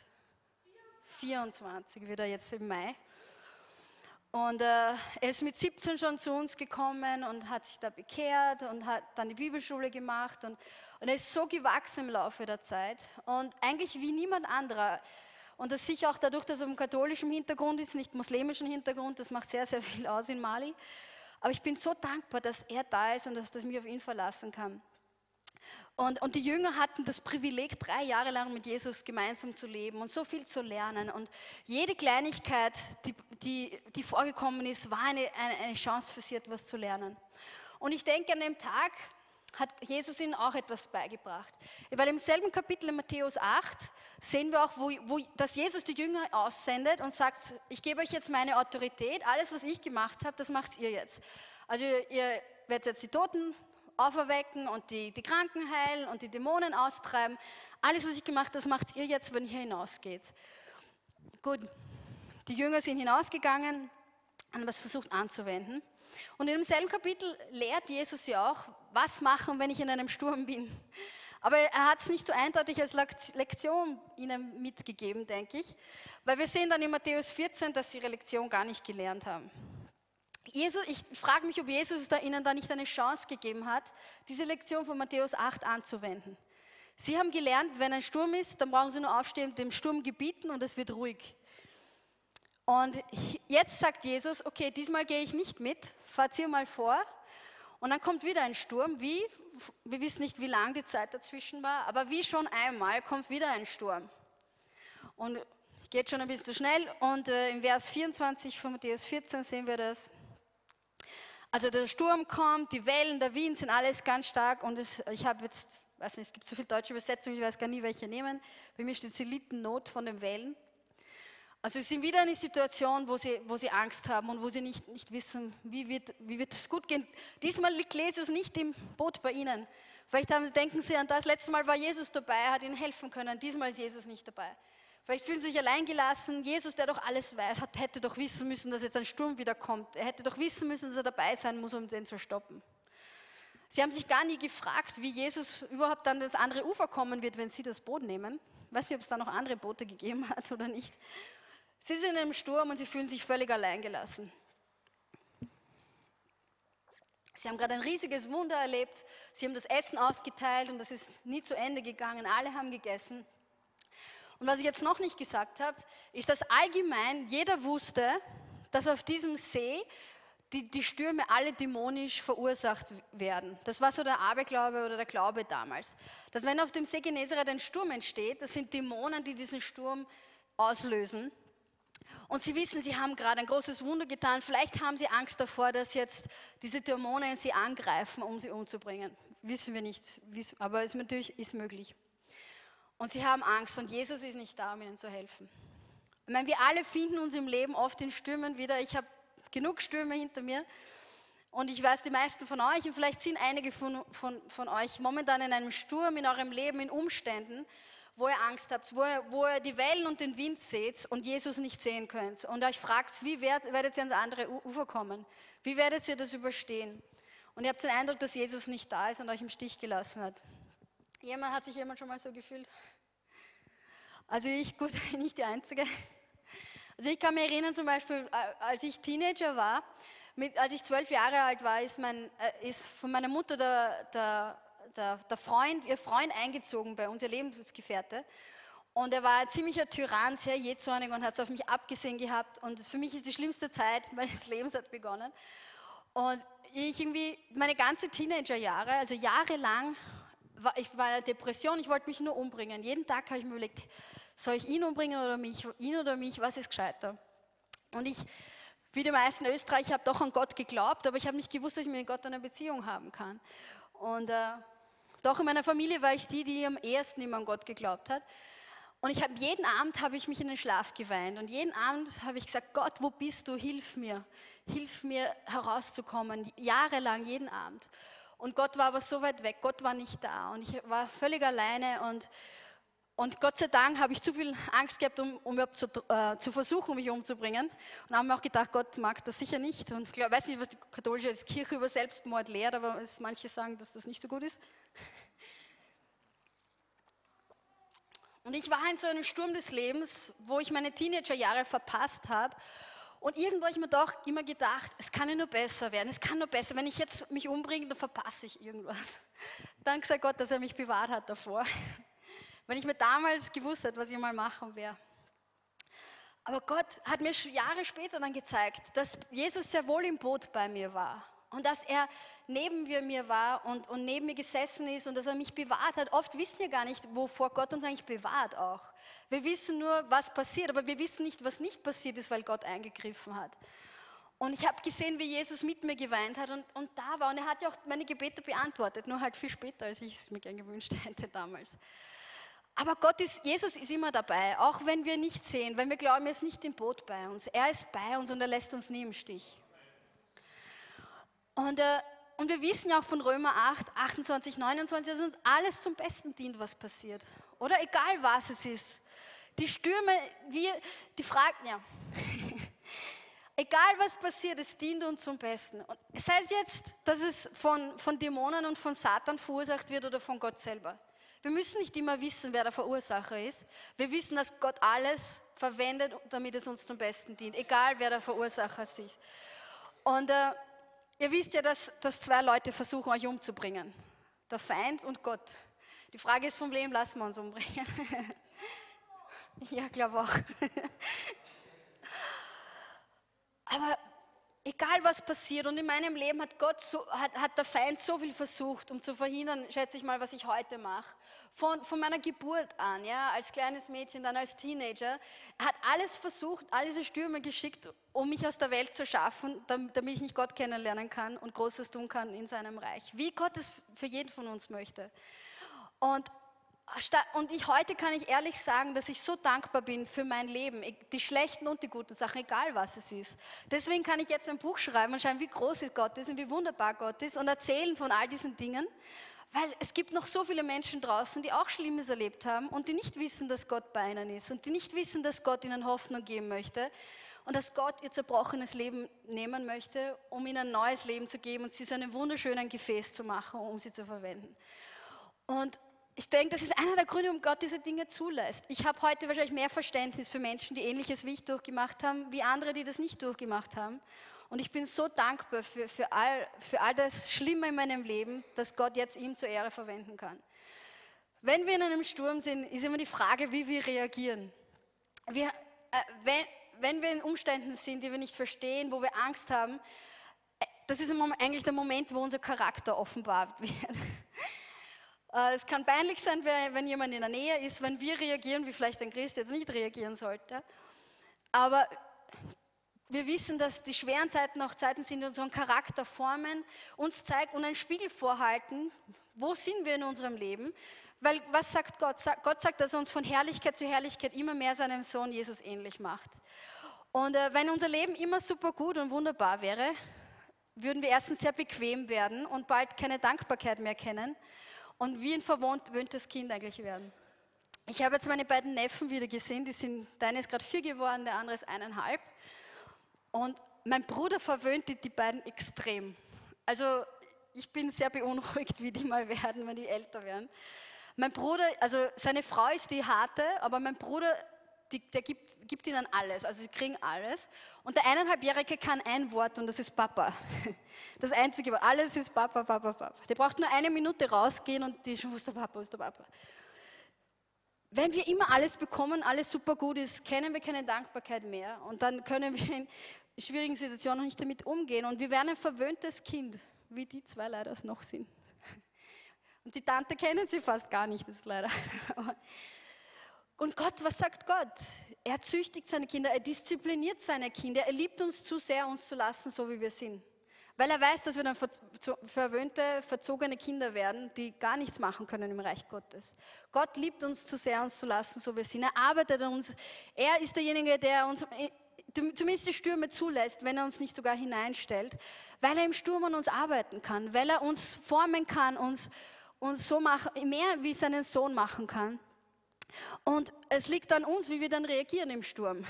Speaker 7: 24, wird er jetzt im Mai. Und äh, er ist mit 17 schon zu uns gekommen und hat sich da bekehrt und hat dann die Bibelschule gemacht. Und, und er ist so gewachsen im Laufe der Zeit. Und eigentlich wie niemand anderer. Und das sicher auch dadurch, dass er im katholischen Hintergrund ist, nicht muslimischen Hintergrund, das macht sehr, sehr viel aus in Mali. Aber ich bin so dankbar, dass er da ist und dass ich mich auf ihn verlassen kann. Und, und, die Jünger hatten das Privileg, drei Jahre lang mit Jesus gemeinsam zu leben und so viel zu lernen. Und jede Kleinigkeit, die, die, die vorgekommen ist, war eine, eine, eine Chance für sie, etwas zu lernen. Und ich denke, an dem Tag hat Jesus ihnen auch etwas beigebracht. Weil im selben Kapitel in Matthäus 8 sehen wir auch, wo, wo, dass Jesus die Jünger aussendet und sagt, ich gebe euch jetzt meine Autorität, alles, was ich gemacht habe, das macht ihr jetzt. Also ihr werdet jetzt die Toten auferwecken und die, die Kranken heilen und die Dämonen austreiben. Alles, was ich gemacht habe, das macht ihr jetzt, wenn ihr hinausgeht. Gut, die Jünger sind hinausgegangen und es versucht anzuwenden. Und in demselben Kapitel lehrt Jesus sie auch, was machen, wenn ich in einem Sturm bin. Aber er hat es nicht so eindeutig als Lektion ihnen mitgegeben, denke ich, weil wir sehen dann in Matthäus 14, dass sie ihre Lektion gar nicht gelernt haben. Jesus, ich frage mich, ob Jesus da ihnen da nicht eine Chance gegeben hat, diese Lektion von Matthäus 8 anzuwenden. Sie haben gelernt, wenn ein Sturm ist, dann brauchen sie nur aufstehen, dem Sturm gebieten und es wird ruhig. Und jetzt sagt Jesus, okay, diesmal gehe ich nicht mit, fahrt ihr mal vor. Und dann kommt wieder ein Sturm, wie, wir wissen nicht, wie lang die Zeit dazwischen war, aber wie schon einmal kommt wieder ein Sturm. Und ich gehe schon ein bisschen schnell und äh, im Vers 24 von Matthäus 14 sehen wir das. Also der Sturm kommt, die Wellen, der Wind sind alles ganz stark und es, ich habe jetzt, weiß nicht, es gibt so viele deutsche Übersetzungen, ich weiß gar nicht, welche nehmen. Bei mir steht Not von den Wellen. Also sie sind wieder in einer Situation, wo sie, wo sie Angst haben und wo sie nicht, nicht wissen, wie wird, wie wird es gut gehen. Diesmal liegt Jesus nicht im Boot bei ihnen. Vielleicht haben, denken sie an das, letzte Mal war Jesus dabei, er hat ihnen helfen können, diesmal ist Jesus nicht dabei. Vielleicht fühlen sie sich alleingelassen. Jesus, der doch alles weiß, hat, hätte doch wissen müssen, dass jetzt ein Sturm wieder kommt. Er hätte doch wissen müssen, dass er dabei sein muss, um den zu stoppen. Sie haben sich gar nie gefragt, wie Jesus überhaupt an das andere Ufer kommen wird, wenn sie das Boot nehmen. Ich weiß nicht, ob es da noch andere Boote gegeben hat oder nicht. Sie sind im Sturm und sie fühlen sich völlig alleingelassen. Sie haben gerade ein riesiges Wunder erlebt. Sie haben das Essen ausgeteilt und das ist nie zu Ende gegangen. Alle haben gegessen. Und was ich jetzt noch nicht gesagt habe, ist, dass allgemein jeder wusste, dass auf diesem See die, die Stürme alle dämonisch verursacht werden. Das war so der Aberglaube oder der Glaube damals. Dass wenn auf dem See Genezareth ein Sturm entsteht, das sind Dämonen, die diesen Sturm auslösen. Und sie wissen, sie haben gerade ein großes Wunder getan. Vielleicht haben sie Angst davor, dass jetzt diese Dämonen sie angreifen, um sie umzubringen. Wissen wir nicht, aber es natürlich ist möglich. Und sie haben Angst und Jesus ist nicht da, um ihnen zu helfen. Ich meine, wir alle finden uns im Leben oft in Stürmen wieder. Ich habe genug Stürme hinter mir. Und ich weiß, die meisten von euch, und vielleicht sind einige von, von, von euch momentan in einem Sturm in eurem Leben, in Umständen, wo ihr Angst habt, wo ihr, wo ihr die Wellen und den Wind seht und Jesus nicht sehen könnt. Und euch fragt, wie werdet, ihr ans andere Ufer kommen? Wie werdet ihr das überstehen? Und ihr habt den Eindruck, dass Jesus nicht da ist und euch im Stich gelassen hat. Jemand hat sich jemand schon mal so gefühlt? Also ich, gut, nicht die Einzige. Also ich kann mich erinnern zum Beispiel, äh, als ich Teenager war, mit, als ich zwölf Jahre alt war, ist, mein, äh, ist von meiner Mutter der, der, der, der, Freund, ihr Freund eingezogen bei uns, ihr Lebensgefährte. Und er war ein ziemlicher Tyrann, sehr jähzornig und hat es auf mich abgesehen gehabt. Und für mich ist die schlimmste Zeit meines Lebens hat begonnen. Und ich irgendwie, meine ganze Teenagerjahre, also jahrelang, war, ich war in einer Depression, ich wollte mich nur umbringen. Jeden Tag habe ich mir überlegt, soll ich ihn umbringen oder mich? Ihn oder mich? Was ist gescheiter? Und ich, wie die meisten Österreicher, habe doch an Gott geglaubt, aber ich habe nicht gewusst, dass ich mit Gott eine Beziehung haben kann. Und äh, doch in meiner Familie war ich die, die am ehesten immer an Gott geglaubt hat. Und ich habe jeden Abend habe ich mich in den Schlaf geweint und jeden Abend habe ich gesagt, Gott, wo bist du? Hilf mir, hilf mir herauszukommen. Jahrelang jeden Abend. Und Gott war aber so weit weg. Gott war nicht da und ich war völlig alleine und und Gott sei Dank habe ich zu viel Angst gehabt, um, um überhaupt zu, äh, zu, versuchen, mich umzubringen. Und habe mir auch gedacht, Gott mag das sicher nicht. Und ich weiß nicht, was die katholische Kirche über Selbstmord lehrt, aber es, manche sagen, dass das nicht so gut ist. Und ich war in so einem Sturm des Lebens, wo ich meine Teenagerjahre verpasst habe. Und irgendwo habe ich mir doch immer gedacht, es kann ja nur besser werden, es kann nur besser. Wenn ich jetzt mich umbringe, dann verpasse ich irgendwas. Dank sei Gott, dass er mich bewahrt hat davor. Wenn ich mir damals gewusst hätte, was ich mal machen wäre. Aber Gott hat mir Jahre später dann gezeigt, dass Jesus sehr wohl im Boot bei mir war und dass er neben mir war und, und neben mir gesessen ist und dass er mich bewahrt hat. Oft wissen wir gar nicht, wovor Gott uns eigentlich bewahrt auch. Wir wissen nur, was passiert, aber wir wissen nicht, was nicht passiert ist, weil Gott eingegriffen hat. Und ich habe gesehen, wie Jesus mit mir geweint hat und, und da war. Und er hat ja auch meine Gebete beantwortet, nur halt viel später, als ich es mir gern gewünscht hätte damals. Aber Gott ist, Jesus ist immer dabei, auch wenn wir nicht sehen, wenn wir glauben, er ist nicht im Boot bei uns. Er ist bei uns und er lässt uns nie im Stich. Und, äh, und wir wissen ja auch von Römer 8, 28, 29, dass uns alles zum Besten dient, was passiert. Oder egal was es ist. Die Stürme, wir, die fragen, ja. egal was passiert, es dient uns zum Besten. Und sei es jetzt, dass es von, von Dämonen und von Satan verursacht wird oder von Gott selber. Wir müssen nicht immer wissen, wer der Verursacher ist. Wir wissen, dass Gott alles verwendet, damit es uns zum Besten dient, egal wer der Verursacher ist. Und äh, ihr wisst ja, dass, dass zwei Leute versuchen, euch umzubringen. Der Feind und Gott. Die Frage ist, von wem lassen wir uns umbringen? ja, glaube auch. Aber egal was passiert, und in meinem Leben hat Gott so, hat, hat der Feind so viel versucht, um zu verhindern, schätze ich mal, was ich heute mache. Von, von meiner Geburt an, ja, als kleines Mädchen, dann als Teenager, er hat alles versucht, all diese Stürme geschickt, um mich aus der Welt zu schaffen, damit, damit ich nicht Gott kennenlernen kann und Großes tun kann in seinem Reich. Wie Gott es für jeden von uns möchte. Und und ich, heute kann ich ehrlich sagen, dass ich so dankbar bin für mein Leben, die schlechten und die guten Sachen, egal was es ist. Deswegen kann ich jetzt ein Buch schreiben und schauen, wie groß Gott ist und wie wunderbar Gott ist und erzählen von all diesen Dingen, weil es gibt noch so viele Menschen draußen, die auch Schlimmes erlebt haben und die nicht wissen, dass Gott bei ihnen ist und die nicht wissen, dass Gott ihnen Hoffnung geben möchte und dass Gott ihr zerbrochenes Leben nehmen möchte, um ihnen ein neues Leben zu geben und sie zu einem wunderschönen Gefäß zu machen, um sie zu verwenden. Und ich denke, das ist einer der Gründe, warum Gott diese Dinge zulässt. Ich habe heute wahrscheinlich mehr Verständnis für Menschen, die ähnliches wie ich durchgemacht haben, wie andere, die das nicht durchgemacht haben. Und ich bin so dankbar für, für, all, für all das Schlimme in meinem Leben, dass Gott jetzt ihm zur Ehre verwenden kann. Wenn wir in einem Sturm sind, ist immer die Frage, wie wir reagieren. Wir, äh, wenn, wenn wir in Umständen sind, die wir nicht verstehen, wo wir Angst haben, äh, das ist eigentlich der Moment, wo unser Charakter offenbart wird. Äh, es kann peinlich sein, wenn jemand in der Nähe ist, wenn wir reagieren, wie vielleicht ein Christ jetzt nicht reagieren sollte. Aber wir wissen, dass die schweren Zeiten auch Zeiten sind, die unseren Charakter formen, uns zeigen und einen Spiegel vorhalten, wo sind wir in unserem Leben. Weil was sagt Gott? Gott sagt, dass er uns von Herrlichkeit zu Herrlichkeit immer mehr seinem Sohn Jesus ähnlich macht. Und äh, wenn unser Leben immer super gut und wunderbar wäre, würden wir erstens sehr bequem werden und bald keine Dankbarkeit mehr kennen und wie ein verwöhntes Kind eigentlich werden. Ich habe jetzt meine beiden Neffen wieder gesehen, die sind, der eine ist gerade vier geworden, der andere ist eineinhalb. Und mein Bruder verwöhnt die, die beiden extrem. Also ich bin sehr beunruhigt, wie die mal werden, wenn die älter werden. Mein Bruder, also seine Frau ist die harte, aber mein Bruder, die, der gibt, gibt ihnen alles, also sie kriegen alles. Und der eineinhalbjährige kann ein Wort und das ist Papa. Das einzige Wort, alles ist Papa, Papa, Papa. Der braucht nur eine Minute rausgehen und die schon, der Papa, wo ist der Papa. Wenn wir immer alles bekommen, alles super gut ist, kennen wir keine Dankbarkeit mehr und dann können wir in schwierigen Situationen nicht damit umgehen und wir werden ein verwöhntes Kind, wie die zwei leider noch sind. Und die Tante kennen sie fast gar nicht, das ist leider. Und Gott, was sagt Gott? Er züchtigt seine Kinder, er diszipliniert seine Kinder, er liebt uns zu sehr, uns zu lassen, so wie wir sind. Weil er weiß, dass wir dann verwöhnte, verzogene Kinder werden, die gar nichts machen können im Reich Gottes. Gott liebt uns zu sehr, uns zu lassen, so wie wir sind. Er arbeitet an uns. Er ist derjenige, der uns zumindest die Stürme zulässt, wenn er uns nicht sogar hineinstellt, weil er im Sturm an uns arbeiten kann, weil er uns formen kann, uns und so machen, mehr wie seinen Sohn machen kann. Und es liegt an uns, wie wir dann reagieren im Sturm.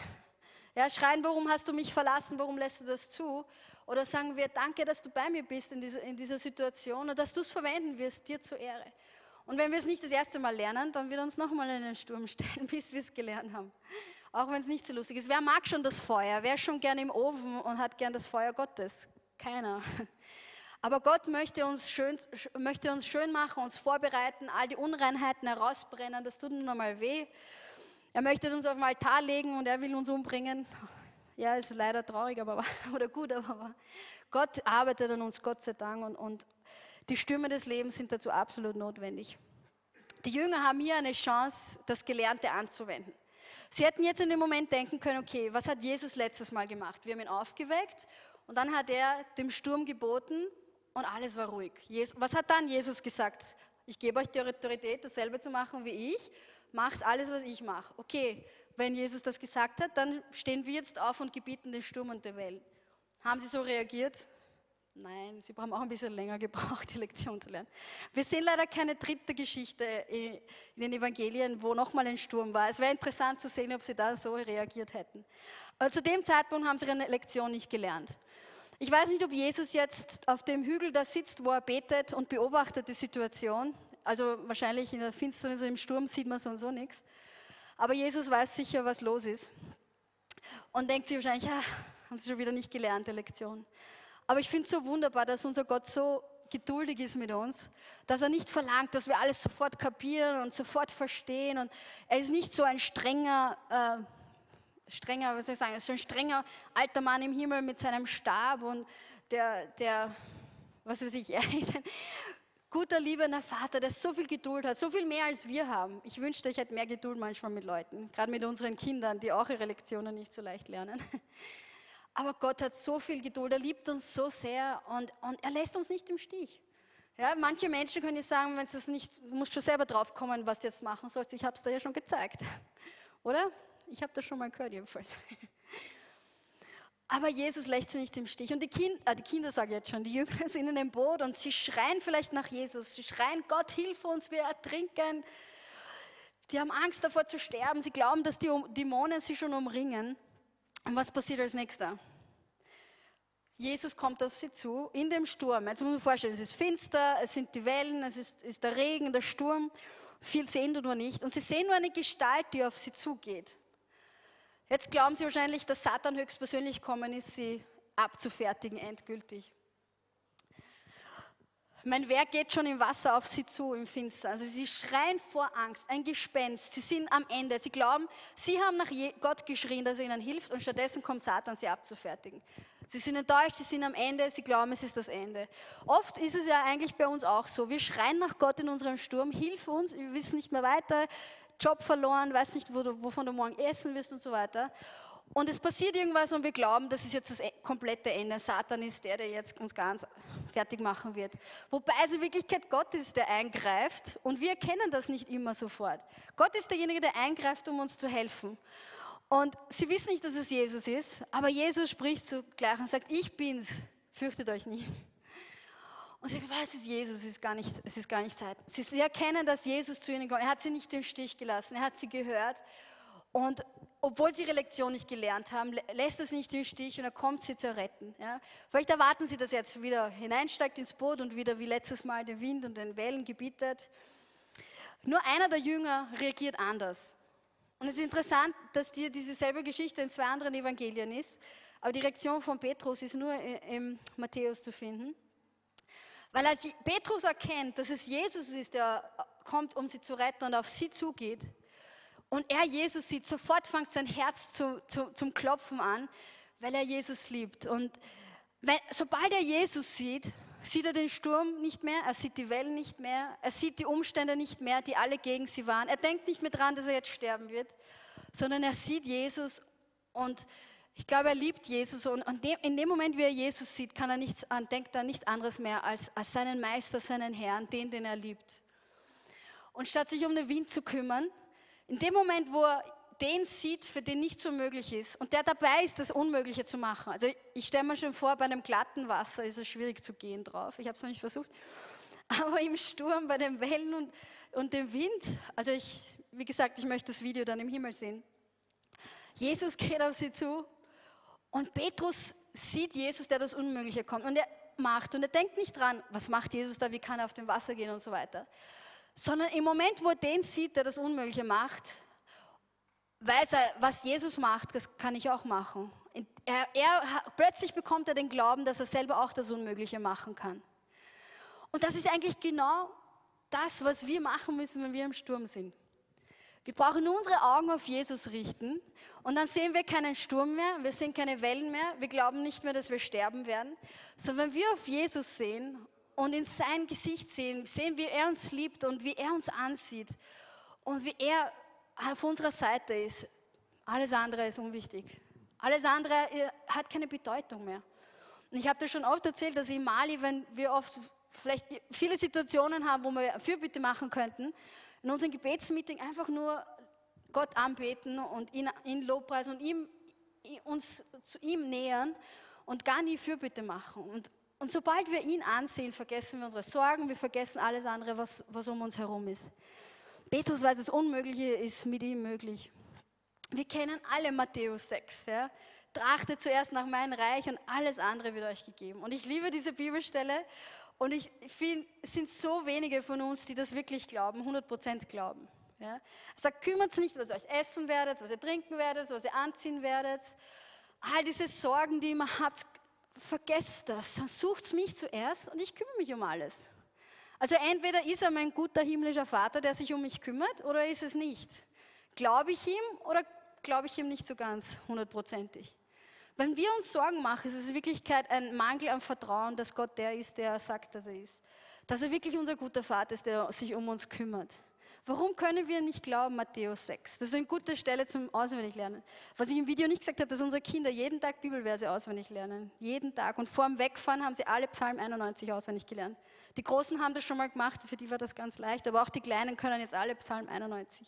Speaker 7: Ja, schreien, warum hast du mich verlassen, warum lässt du das zu? Oder sagen wir, danke, dass du bei mir bist in dieser, in dieser Situation und dass du es verwenden wirst, dir zur Ehre. Und wenn wir es nicht das erste Mal lernen, dann wird uns nochmal in den Sturm stellen, bis wir es gelernt haben. Auch wenn es nicht so lustig ist. Wer mag schon das Feuer? Wer ist schon gern im Ofen und hat gern das Feuer Gottes? Keiner. Aber Gott möchte uns, schön, möchte uns schön machen, uns vorbereiten, all die Unreinheiten herausbrennen, das tut nur mal weh. Er möchte uns auf den Altar legen und er will uns umbringen. Ja, ist leider traurig, aber oder gut, aber Gott arbeitet an uns, Gott sei Dank, und, und die Stürme des Lebens sind dazu absolut notwendig. Die Jünger haben hier eine Chance, das Gelernte anzuwenden. Sie hätten jetzt in dem Moment denken können, okay, was hat Jesus letztes Mal gemacht? Wir haben ihn aufgeweckt und dann hat er dem Sturm geboten, und alles war ruhig. was hat dann Jesus gesagt? Ich gebe euch die Autorität, dasselbe zu machen wie ich. Macht alles, was ich mache. Okay, wenn Jesus das gesagt hat, dann stehen wir jetzt auf und gebieten den Sturm und der Wellen. Haben sie so reagiert? Nein, sie haben auch ein bisschen länger gebraucht, die Lektion zu lernen. Wir sehen leider keine dritte Geschichte in den Evangelien, wo nochmal ein Sturm war. Es wäre interessant zu sehen, ob sie da so reagiert hätten. Aber zu dem Zeitpunkt haben sie ihre Lektion nicht gelernt. Ich weiß nicht, ob Jesus jetzt auf dem Hügel da sitzt, wo er betet und beobachtet die Situation. Also wahrscheinlich in der Finsternis im Sturm sieht man so und so nichts. Aber Jesus weiß sicher, was los ist. Und denkt sich wahrscheinlich, ja, haben sie schon wieder nicht gelernt, die Lektion. Aber ich finde es so wunderbar, dass unser Gott so geduldig ist mit uns, dass er nicht verlangt, dass wir alles sofort kapieren und sofort verstehen. Und er ist nicht so ein strenger äh, strenger, was soll ich sagen, so ein strenger alter Mann im Himmel mit seinem Stab und der, der was weiß ich, er ist ein guter, liebender Vater, der so viel Geduld hat, so viel mehr als wir haben. Ich wünschte, ich hätte mehr Geduld manchmal mit Leuten, gerade mit unseren Kindern, die auch ihre Lektionen nicht so leicht lernen. Aber Gott hat so viel Geduld, er liebt uns so sehr und, und er lässt uns nicht im Stich. Ja, manche Menschen können sagen, wenn es nicht, du musst schon selber drauf kommen, was du jetzt machen sollst. Ich habe es dir ja schon gezeigt, oder? Ich habe das schon mal gehört jedenfalls. Aber Jesus lässt sie nicht im Stich. Und die, kind, äh, die Kinder, sage ich jetzt schon, die Jünger sind in dem Boot und sie schreien vielleicht nach Jesus. Sie schreien, Gott, hilf uns, wir ertrinken. Die haben Angst davor zu sterben. Sie glauben, dass die Dämonen sie schon umringen. Und was passiert als nächster? Jesus kommt auf sie zu in dem Sturm. Jetzt muss man sich vorstellen, es ist finster, es sind die Wellen, es ist, ist der Regen, der Sturm. Viel sehen du nur nicht. Und sie sehen nur eine Gestalt, die auf sie zugeht. Jetzt glauben Sie wahrscheinlich, dass Satan höchstpersönlich kommen ist, sie abzufertigen endgültig. Mein Werk geht schon im Wasser auf sie zu, im Finster. Also sie schreien vor Angst, ein Gespenst. Sie sind am Ende. Sie glauben, sie haben nach Gott geschrien, dass er ihnen hilft und stattdessen kommt Satan, sie abzufertigen. Sie sind enttäuscht, sie sind am Ende, sie glauben, es ist das Ende. Oft ist es ja eigentlich bei uns auch so. Wir schreien nach Gott in unserem Sturm, hilf uns, wir wissen nicht mehr weiter, Job verloren, weiß nicht, wo du, wovon du morgen essen wirst und so weiter. Und es passiert irgendwas und wir glauben, das ist jetzt das e-, komplette Ende. Satan ist der, der jetzt uns ganz fertig machen wird. Wobei es in Wirklichkeit Gott ist, der eingreift und wir erkennen das nicht immer sofort. Gott ist derjenige, der eingreift, um uns zu helfen. Und sie wissen nicht, dass es Jesus ist, aber Jesus spricht zugleich und sagt, ich bin's, fürchtet euch nicht. Und sie sagen, was ist Jesus? Es ist gar nicht, es ist gar nicht Zeit. Sie, sie erkennen, dass Jesus zu ihnen kommt. Er hat sie nicht im Stich gelassen, er hat sie gehört. Und obwohl sie ihre Lektion nicht gelernt haben, lässt er sie nicht im Stich und er kommt sie zu retten. Ja? Vielleicht erwarten sie, dass er jetzt wieder hineinsteigt ins Boot und wieder wie letztes Mal den Wind und den Wellen gebietet. Nur einer der Jünger reagiert anders. Und es ist interessant, dass dir dieselbe Geschichte in zwei anderen Evangelien ist, aber die Reaktion von Petrus ist nur im Matthäus zu finden. Weil als Petrus erkennt, dass es Jesus ist, der kommt, um sie zu retten und auf sie zugeht, und er Jesus sieht, sofort fängt sein Herz zu, zu, zum Klopfen an, weil er Jesus liebt. Und wenn, sobald er Jesus sieht, sieht er den Sturm nicht mehr, er sieht die Wellen nicht mehr, er sieht die Umstände nicht mehr, die alle gegen sie waren. Er denkt nicht mehr dran, dass er jetzt sterben wird, sondern er sieht Jesus und ich glaube, er liebt Jesus und in dem Moment, wie er Jesus sieht, kann er nichts, denkt er nichts anderes mehr als, als seinen Meister, seinen Herrn, den, den er liebt. Und statt sich um den Wind zu kümmern, in dem Moment, wo er den sieht, für den nichts unmöglich ist und der dabei ist, das Unmögliche zu machen. Also ich stelle mir schon vor, bei einem glatten Wasser ist es schwierig zu gehen drauf. Ich habe es noch nicht versucht. Aber im Sturm, bei den Wellen und, und dem Wind, also ich, wie gesagt, ich möchte das Video dann im Himmel sehen. Jesus geht auf sie zu und Petrus sieht Jesus, der das Unmögliche kommt und er macht und er denkt nicht dran, was macht Jesus da, wie kann er auf dem Wasser gehen und so weiter. Sondern im Moment, wo er den sieht, der das Unmögliche macht, weiß er, was Jesus macht, das kann ich auch machen. Er, er, plötzlich bekommt er den Glauben, dass er selber auch das Unmögliche machen kann. Und das ist eigentlich genau das, was wir machen müssen, wenn wir im Sturm sind. Wir brauchen unsere Augen auf Jesus richten und dann sehen wir keinen Sturm mehr, wir sehen keine Wellen mehr, wir glauben nicht mehr, dass wir sterben werden, sondern wenn wir auf Jesus sehen und in sein Gesicht sehen, sehen, wie er uns liebt und wie er uns ansieht und wie er auf unserer Seite ist. Alles andere ist unwichtig. Alles andere äh, hat keine Bedeutung mehr. Und ich habe dir schon oft erzählt, dass in Mali, wenn wir oft vielleicht viele Situationen haben, wo wir Fürbitte machen könnten, in unserem Gebetsmeeting einfach nur Gott anbeten und ihn, ihn Lobpreisen und ihm, uns zu ihm nähern und gar nie Fürbitte machen. Und, und sobald wir ihn ansehen, vergessen wir unsere Sorgen, wir vergessen alles andere, was, was um uns herum ist. Petrus weiß, das Unmögliche ist mit ihm möglich. Wir kennen alle Matthäus 6. Ja? Trachtet zuerst nach meinem Reich und alles andere wird euch gegeben. Und ich liebe diese Bibelstelle und ich finde, es sind so wenige von uns, die das wirklich glauben, 100% glauben. Ja? Er sagt, kümmert euch nicht, was ihr euch essen werdet, was ihr trinken werdet, was ihr anziehen werdet. All diese Sorgen, die ihr habt, vergesst das. Sucht mich zuerst und ich kümmere mich um alles. Also entweder ist er mein guter himmlischer Vater, der sich um mich kümmert, oder ist es nicht. Glaube ich ihm oder glaube ich ihm nicht so ganz hundertprozentig? Wenn wir uns Sorgen machen, ist es in Wirklichkeit ein Mangel an Vertrauen, dass Gott der ist, der er sagt, dass er ist. Dass er wirklich unser guter Vater ist, der sich um uns kümmert. Warum können wir nicht glauben, Matthäus 6? Das ist eine gute Stelle zum Auswendiglernen. Was ich im Video nicht gesagt habe, dass unsere Kinder jeden Tag Bibelverse auswendig lernen. Jeden Tag. Und vor dem Wegfahren haben sie alle Psalm 91 auswendig gelernt. Die Großen haben das schon mal gemacht, für die war das ganz leicht, aber auch die Kleinen können jetzt alle Psalm 91.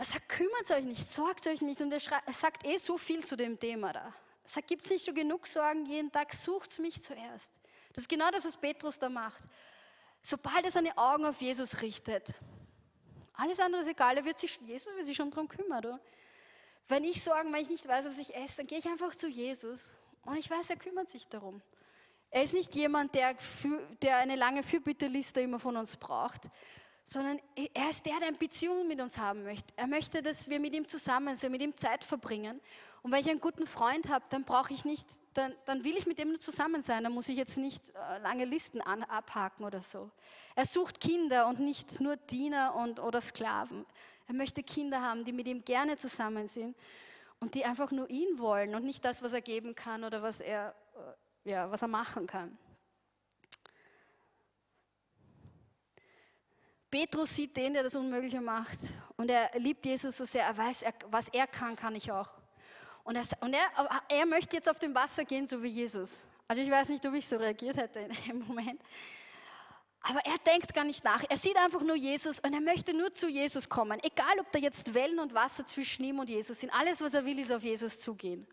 Speaker 7: Er sagt, kümmert euch nicht, sorgt euch nicht. Und er, er sagt eh so viel zu dem Thema da. Er sagt, gibt es nicht schon genug Sorgen jeden Tag, sucht mich zuerst. Das ist genau das, was Petrus da macht. Sobald er seine Augen auf Jesus richtet, alles andere ist egal, er wird sich, Jesus wird sich schon darum kümmern. Oder? Wenn ich Sorgen, wenn ich nicht weiß, was ich esse, dann gehe ich einfach zu Jesus und ich weiß, er kümmert sich darum. Er ist nicht jemand, der, der eine lange Fürbitteliste immer von uns braucht, sondern er ist der, der eine Beziehung mit uns haben möchte. Er möchte, dass wir mit ihm zusammen sind, mit ihm Zeit verbringen. Und wenn ich einen guten Freund habe, dann brauche ich nicht, dann, dann, will ich mit dem nur zusammen sein. Dann muss ich jetzt nicht äh, lange Listen an, abhaken oder so. Er sucht Kinder und nicht nur Diener und, oder Sklaven. Er möchte Kinder haben, die mit ihm gerne zusammen sind und die einfach nur ihn wollen und nicht das, was er geben kann oder was er, äh, ja, was er machen kann. Petrus sieht den, der das Unmögliche macht. Und er liebt Jesus so sehr. Er weiß, was er kann, kann ich auch. Und, er, und er, er möchte jetzt auf dem Wasser gehen, so wie Jesus. Also ich weiß nicht, ob ich so reagiert hätte in dem Moment. Aber er denkt gar nicht nach. Er sieht einfach nur Jesus und er möchte nur zu Jesus kommen. Egal, ob da jetzt Wellen und Wasser zwischen ihm und Jesus sind. Alles, was er will, ist auf Jesus zugehen.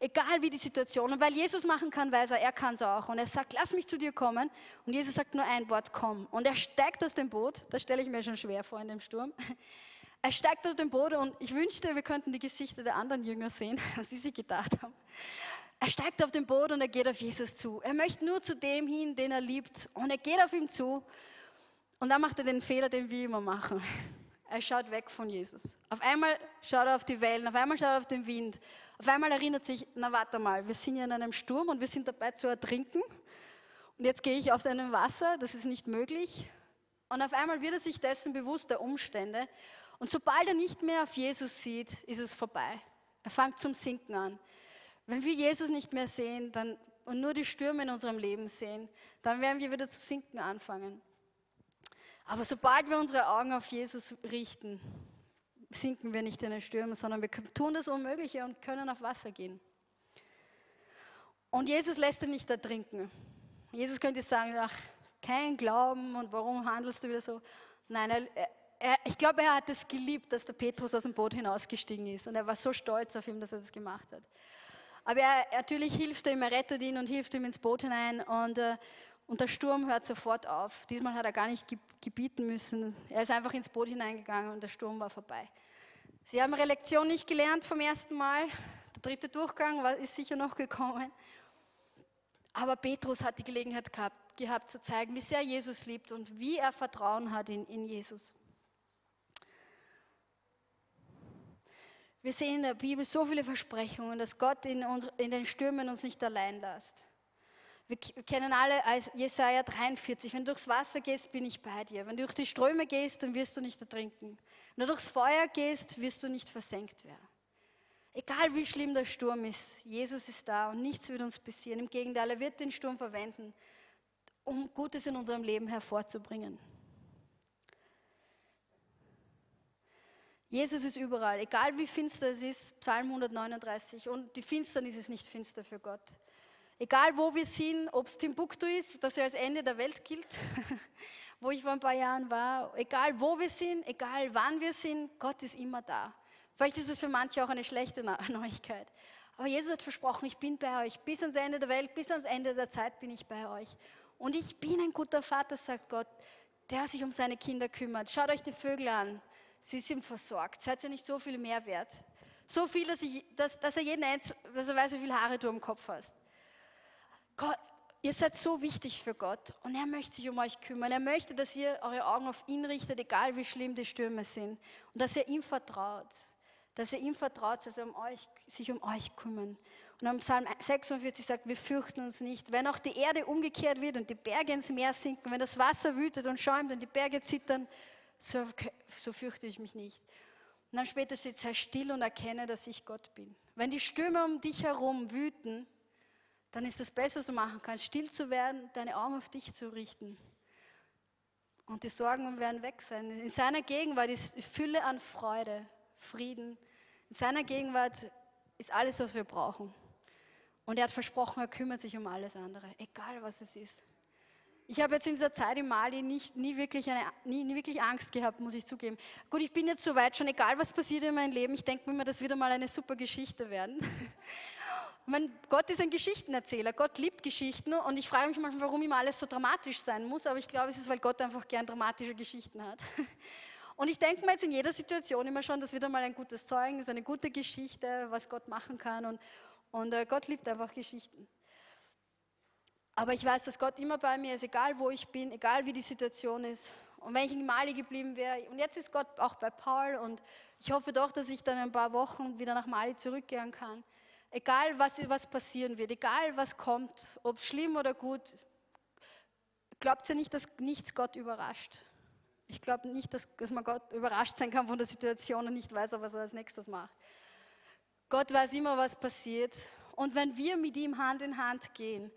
Speaker 7: Egal wie die Situation. Und weil Jesus machen kann, weiß er, er kann es auch. Und er sagt, lass mich zu dir kommen. Und Jesus sagt nur ein Wort, komm. Und er steigt aus dem Boot. Das stelle ich mir schon schwer vor in dem Sturm. Er steigt aus dem Boot und ich wünschte, wir könnten die Gesichter der anderen Jünger sehen, was die sich gedacht haben. Er steigt auf den Boot und er geht auf Jesus zu. Er möchte nur zu dem hin, den er liebt. Und er geht auf ihn zu. Und dann macht er den Fehler, den wir immer machen. Er schaut weg von Jesus. Auf einmal schaut er auf die Wellen, auf einmal schaut er auf den Wind. Auf einmal erinnert sich, na warte mal, wir sind ja in einem Sturm und wir sind dabei zu ertrinken. Und jetzt gehe ich auf einem Wasser, das ist nicht möglich. Und auf einmal wird er sich dessen bewusst der Umstände. Und sobald er nicht mehr auf Jesus sieht, ist es vorbei. Er fängt zum Sinken an. Wenn wir Jesus nicht mehr sehen dann, und nur die Stürme in unserem Leben sehen, dann werden wir wieder zu sinken anfangen. Aber sobald wir unsere Augen auf Jesus richten, sinken wir nicht in den Stürmen, sondern wir tun das Unmögliche und können auf Wasser gehen. Und Jesus lässt ihn nicht ertrinken. Jesus könnte sagen, ach, kein Glauben und warum handelst du wieder so? Nein, er, er, ich glaube, er hat es geliebt, dass der Petrus aus dem Boot hinausgestiegen ist. Und er war so stolz auf ihn, dass er das gemacht hat. Aber er, natürlich hilft er ihm, er rettet ihn und hilft ihm ins Boot hinein. Und, äh, und der Sturm hört sofort auf. Diesmal hat er gar nicht gebieten müssen. Er ist einfach ins Boot hineingegangen und der Sturm war vorbei. Sie haben ihre Lektion nicht gelernt vom ersten Mal. Der dritte Durchgang ist sicher noch gekommen. Aber Petrus hat die Gelegenheit gehabt, gehabt zu zeigen, wie sehr Jesus liebt und wie er Vertrauen hat in, in Jesus. Wir sehen in der Bibel so viele Versprechungen, dass Gott in, uns, in den Stürmen uns nicht allein lässt. Wir kennen alle Jesaja 43. Wenn du durchs Wasser gehst, bin ich bei dir. Wenn du durch die Ströme gehst, dann wirst du nicht ertrinken. Du durchs Feuer gehst, wirst du nicht versenkt werden. Egal wie schlimm der Sturm ist, Jesus ist da und nichts wird uns passieren. Im Gegenteil, er wird den Sturm verwenden, um Gutes in unserem Leben hervorzubringen. Jesus ist überall, egal wie finster es ist, Psalm 139. Und die Finsternis ist nicht finster für Gott. Egal wo wir sind, ob es Timbuktu ist, das ja als Ende der Welt gilt, wo ich vor ein paar Jahren war, egal wo wir sind, egal wann wir sind, Gott ist immer da. Vielleicht ist es für manche auch eine schlechte Neuigkeit. Aber Jesus hat versprochen, ich bin bei euch. Bis ans Ende der Welt, bis ans Ende der Zeit bin ich bei euch. Und ich bin ein guter Vater, sagt Gott, der sich um seine Kinder kümmert. Schaut euch die Vögel an. Sie sind versorgt. Seid ihr nicht so viel mehr wert? So viel, dass, ich, dass, dass er jeden Einzel, dass er weiß, wie viele Haare du am Kopf hast. Gott, ihr seid so wichtig für Gott und er möchte sich um euch kümmern. Er möchte, dass ihr eure Augen auf ihn richtet, egal wie schlimm die Stürme sind. Und dass ihr ihm vertraut. Dass ihr ihm vertraut, dass er um euch, sich um euch kümmern. Und am Psalm 46 sagt, wir fürchten uns nicht. Wenn auch die Erde umgekehrt wird und die Berge ins Meer sinken, wenn das Wasser wütet und schäumt und die Berge zittern, so, so fürchte ich mich nicht. Und dann später steht, sei still und erkenne, dass ich Gott bin. Wenn die Stürme um dich herum wüten, dann ist das Beste, was du machen kannst, still zu werden, deine Augen auf dich zu richten. Und die Sorgen werden weg sein. In seiner Gegenwart ist Fülle an Freude, Frieden. In seiner Gegenwart ist alles, was wir brauchen. Und er hat versprochen, er kümmert sich um alles andere, egal was es ist. Ich habe jetzt in dieser Zeit in Mali nicht, nie, wirklich eine, nie, nie wirklich Angst gehabt, muss ich zugeben. Gut, ich bin jetzt so weit schon, egal was passiert in meinem Leben, ich denke mir, das wird mal eine super Geschichte werden. Mein Gott ist ein Geschichtenerzähler. Gott liebt Geschichten und ich frage mich manchmal, warum immer alles so dramatisch sein muss, aber ich glaube, es ist, weil Gott einfach gern dramatische Geschichten hat. Und ich denke mir jetzt in jeder Situation immer schon, das wird einmal ein gutes Zeugnis, eine gute Geschichte, was Gott machen kann und, und äh, Gott liebt einfach Geschichten. Aber ich weiß, dass Gott immer bei mir ist, egal wo ich bin, egal wie die Situation ist. Und wenn ich in Mali geblieben wäre, und jetzt ist Gott auch bei Paul und ich hoffe doch, dass ich dann in ein paar Wochen wieder nach Mali zurückkehren kann. Egal, was, was passieren wird, egal, was kommt, ob schlimm oder gut, glaubt ihr nicht, dass nichts Gott überrascht? Ich glaube nicht, dass, dass man Gott überrascht sein kann von der Situation und nicht weiß, was er als nächstes macht. Gott weiß immer, was passiert. Und wenn wir mit ihm Hand in Hand gehen,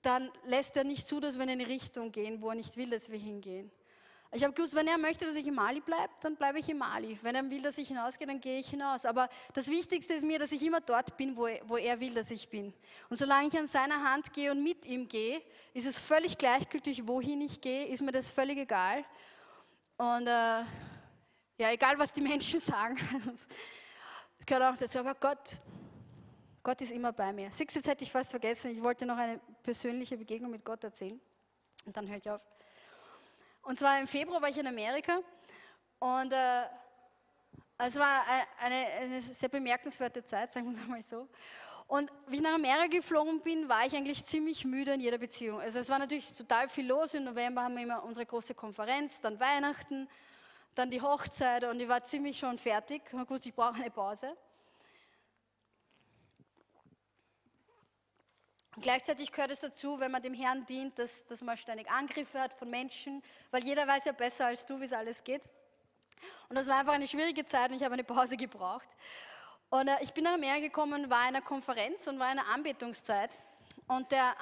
Speaker 7: dann lässt er nicht zu, dass wir in eine Richtung gehen, wo er nicht will, dass wir hingehen. Ich habe gewusst, wenn er möchte, dass ich in Mali bleibe, dann bleibe ich in Mali. Wenn er will, dass ich hinausgehe, dann gehe ich hinaus. Aber das Wichtigste ist mir, dass ich immer dort bin, wo er, wo er will, dass ich bin. Und solange ich an seiner Hand gehe und mit ihm gehe, ist es völlig gleichgültig, wohin ich gehe, ist mir das völlig egal. Und äh, ja, egal was die Menschen sagen. Das gehört auch dazu. Aber Gott, Gott ist immer bei mir. Siehst jetzt hätte ich fast vergessen. Ich wollte noch eine persönliche Begegnung mit Gott erzählen. Und dann höre ich auf. Und zwar im Februar war ich in Amerika und äh, es war eine, eine, sehr bemerkenswerte Zeit, sagen wir mal so. Und wie ich nach Amerika geflogen bin, war ich eigentlich ziemlich müde in jeder Beziehung. Also es war natürlich total viel los. Im November haben wir immer unsere große Konferenz, dann Weihnachten, dann die Hochzeit und ich war ziemlich schon fertig. Ich wusste, ich brauche eine Pause. Gleichzeitig gehört es dazu, wenn man dem Herrn dient, dass, dass man ständig Angriffe hat von Menschen, weil jeder weiß ja besser als du, wie es alles geht. Und das war einfach eine schwierige Zeit und ich habe eine Pause gebraucht. Und äh, ich bin nach Amerika gekommen, war in einer Konferenz und war in einer Anbetungszeit. Und der,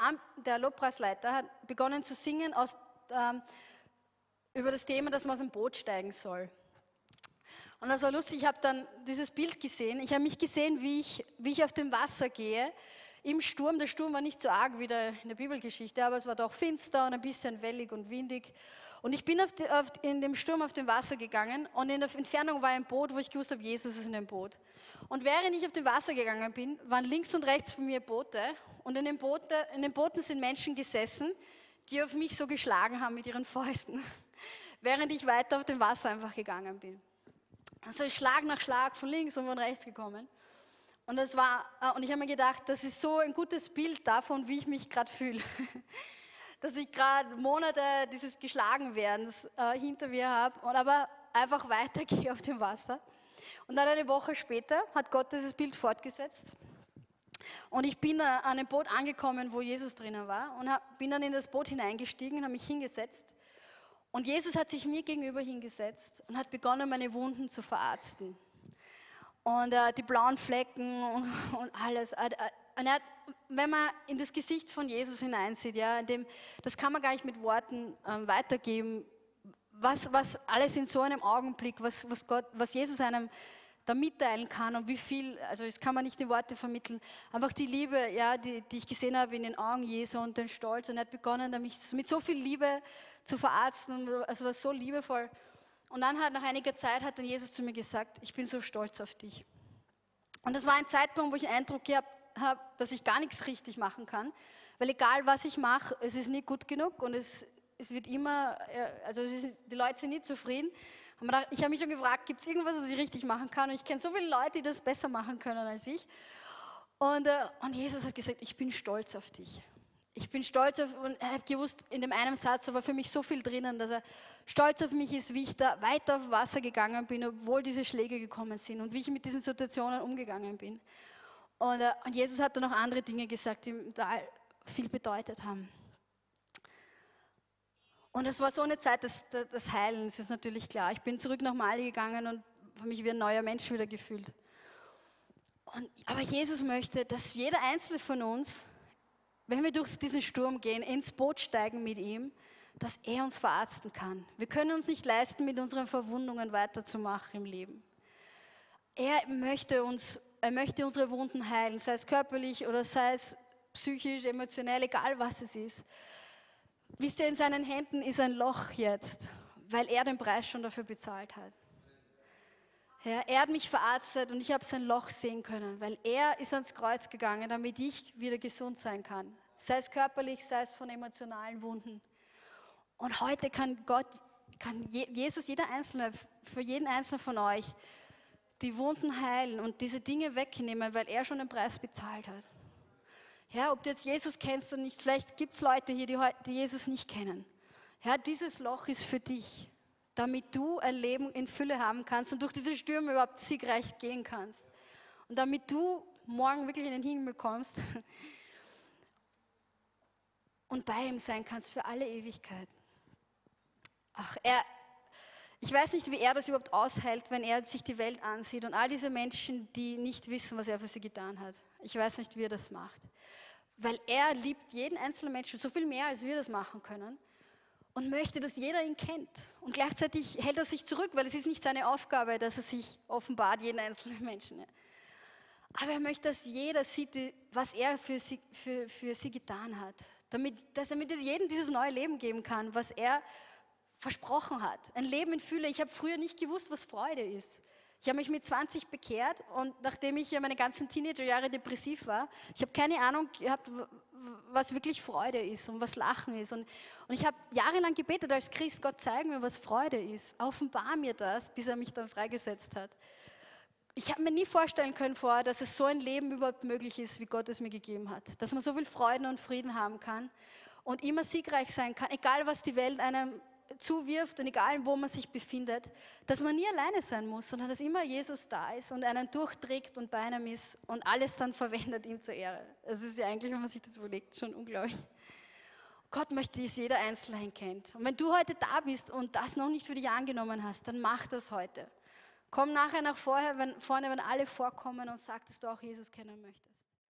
Speaker 7: der Lobpreisleiter hat begonnen zu singen aus, ähm, über das Thema, dass man aus dem Boot steigen soll. Und das war lustig, ich habe dann dieses Bild gesehen. Ich habe mich gesehen, wie ich, wie ich auf dem Wasser gehe im Sturm. Der Sturm war nicht so arg wie der, in der Bibelgeschichte, aber es war doch finster und ein bisschen wellig und windig. Und ich bin auf die, auf, in dem Sturm auf dem Wasser gegangen und in der Entfernung war ein Boot, wo ich gewusst habe, Jesus ist in dem Boot. Und während ich auf dem Wasser gegangen bin, waren links und rechts von mir Boote und in den, Boote, in den Booten sind Menschen gesessen, die auf mich so geschlagen haben mit ihren Fäusten, während ich weiter auf dem Wasser einfach gegangen bin. Also Schlag nach Schlag von links und von rechts gekommen. Und, das war, äh, und ich habe mir gedacht, das ist so ein gutes Bild davon, wie ich mich gerade fühle. Dass ich gerade Monate dieses Geschlagenwerdens äh, hinter mir habe und aber einfach weitergehe auf dem Wasser. Und dann eine Woche später hat Gott dieses Bild fortgesetzt. Und ich bin äh, an einem Boot angekommen, wo Jesus drinnen war und hab, bin dann in das Boot hineingestiegen und habe mich hingesetzt. Und Jesus hat sich mir gegenüber hingesetzt und hat begonnen, meine Wunden zu verarzten und äh, die blauen Flecken und, und alles. Äh, und hat, wenn man in das Gesicht von Jesus hineinsieht, ja, dem, das kann man gar nicht mit Worten ähm, weitergeben, was, was alles in so einem Augenblick, was, was, Gott, was Jesus einem da mitteilen kann und wie viel, also das kann man nicht in Worte vermitteln, einfach die Liebe, ja, die, die ich gesehen habe in den Augen Jesu und den Stolz und er hat begonnen, mich mit so viel Liebe zu verarzten es war so liebevoll. Und dann hat nach einiger Zeit hat dann Jesus zu mir gesagt, ich bin so stolz auf dich. Und das war ein Zeitpunkt, wo ich den Eindruck gehabt habe, dass ich gar nichts richtig machen kann, weil egal was ich mache, es ist nie gut genug und es, es wird immer, also ist, die Leute sind nie zufrieden. Ich habe mich schon gefragt, gibt es irgendwas, was ich richtig machen kann? Und ich kenne so viele Leute, die das besser machen können als ich. Und, äh, und Jesus hat gesagt, ich bin stolz auf dich ich bin stolz auf, und hat gewusst, in dem einen Satz war für mich so viel drinnen, dass er stolz auf mich ist, wie ich da weiter auf Wasser gegangen bin, obwohl diese Schläge gekommen sind und wie ich mit diesen Situationen umgegangen bin. Und, äh, und Jesus hat dann noch andere Dinge gesagt, die ihm da viel bedeutet haben. Und es war so eine Zeit des, des Heilens, ist natürlich klar. Ich bin zurück nach Mali gegangen und habe mich wie ein neuer Mensch wieder gefühlt. Und, aber Jesus möchte, dass jeder Einzelne von uns wenn wir durch diesen Sturm gehen, ins Boot steigen mit ihm, dass er uns verarzten kann. Wir können uns nicht leisten, mit unseren Verwundungen weiterzumachen im Leben. Er möchte uns, er möchte unsere Wunden heilen, sei es körperlich oder sei es psychisch, emotionell, egal was es ist. Wisst ihr, in seinen Händen ist ein Loch jetzt, weil er den Preis schon dafür bezahlt hat. Ja, er hat mich verarztet und ich habe sein Loch sehen können, weil er ist ans Kreuz gegangen, damit ich wieder gesund sein kann sei es körperlich, sei es von emotionalen Wunden. Und heute kann Gott, kann Jesus, jeder Einzelne, für jeden Einzelnen von euch, die Wunden heilen und diese Dinge wegnehmen, weil er schon den Preis bezahlt hat. Ja, ob du jetzt Jesus kennst oder nicht, vielleicht gibt es Leute hier, die, die Jesus nicht kennen. Herr, dieses Loch ist für dich, damit du ein Leben in Fülle haben kannst und durch diese Stürme überhaupt siegreich gehen kannst. Und damit du morgen wirklich in den Himmel kommst und bei ihm sein kannst für alle Ewigkeit. Ach, er, ich weiß nicht, wie er das überhaupt aushält, wenn er sich die Welt ansieht und all diese Menschen, die nicht wissen, was er für sie getan hat. Ich weiß nicht, wie er das macht. Weil er liebt jeden einzelnen Menschen so viel mehr, als wir das machen können und möchte, dass jeder ihn kennt. Und gleichzeitig hält er sich zurück, weil es ist nicht seine Aufgabe, dass er sich offenbart, jeden einzelnen Menschen. Aber er möchte, dass jeder sieht, was er für sie, für, für sie getan hat. Damit, dass er mit jedem dieses neue Leben geben kann, was er versprochen hat. Ein Leben in Fülle. Ich habe früher nicht gewusst, was Freude ist. Ich habe mich mit 20 bekehrt und nachdem ich ja meine ganzen Teenagerjahre depressiv war, ich habe keine Ahnung gehabt, was wirklich Freude ist und was Lachen ist. Und, und ich habe jahrelang gebetet als Christ, Gott zeig mir, was Freude ist. Offenbar mir das, bis er mich dann freigesetzt hat. Ich habe mir nie vorstellen können vorher, dass es so ein Leben überhaupt möglich ist, wie Gott es mir gegeben hat. Dass man so viel Freude und Frieden haben kann und immer siegreich sein kann, egal was die Welt einem zuwirft und egal wo man sich befindet, dass man nie alleine sein muss, sondern dass immer Jesus da ist und einen durchträgt und bei einem ist und alles dann verwendet ihm zur Ehre. Das ist ja eigentlich, wenn man sich das überlegt, schon unglaublich. Gott möchte, dass jeder Einzelne kennt. Und wenn du heute da bist und das noch nicht für dich angenommen hast, dann mach das heute. Komm nachher nach vorher, wenn, vorne, wenn alle vorkommen und sag, dass du auch Jesus kennen möchtest.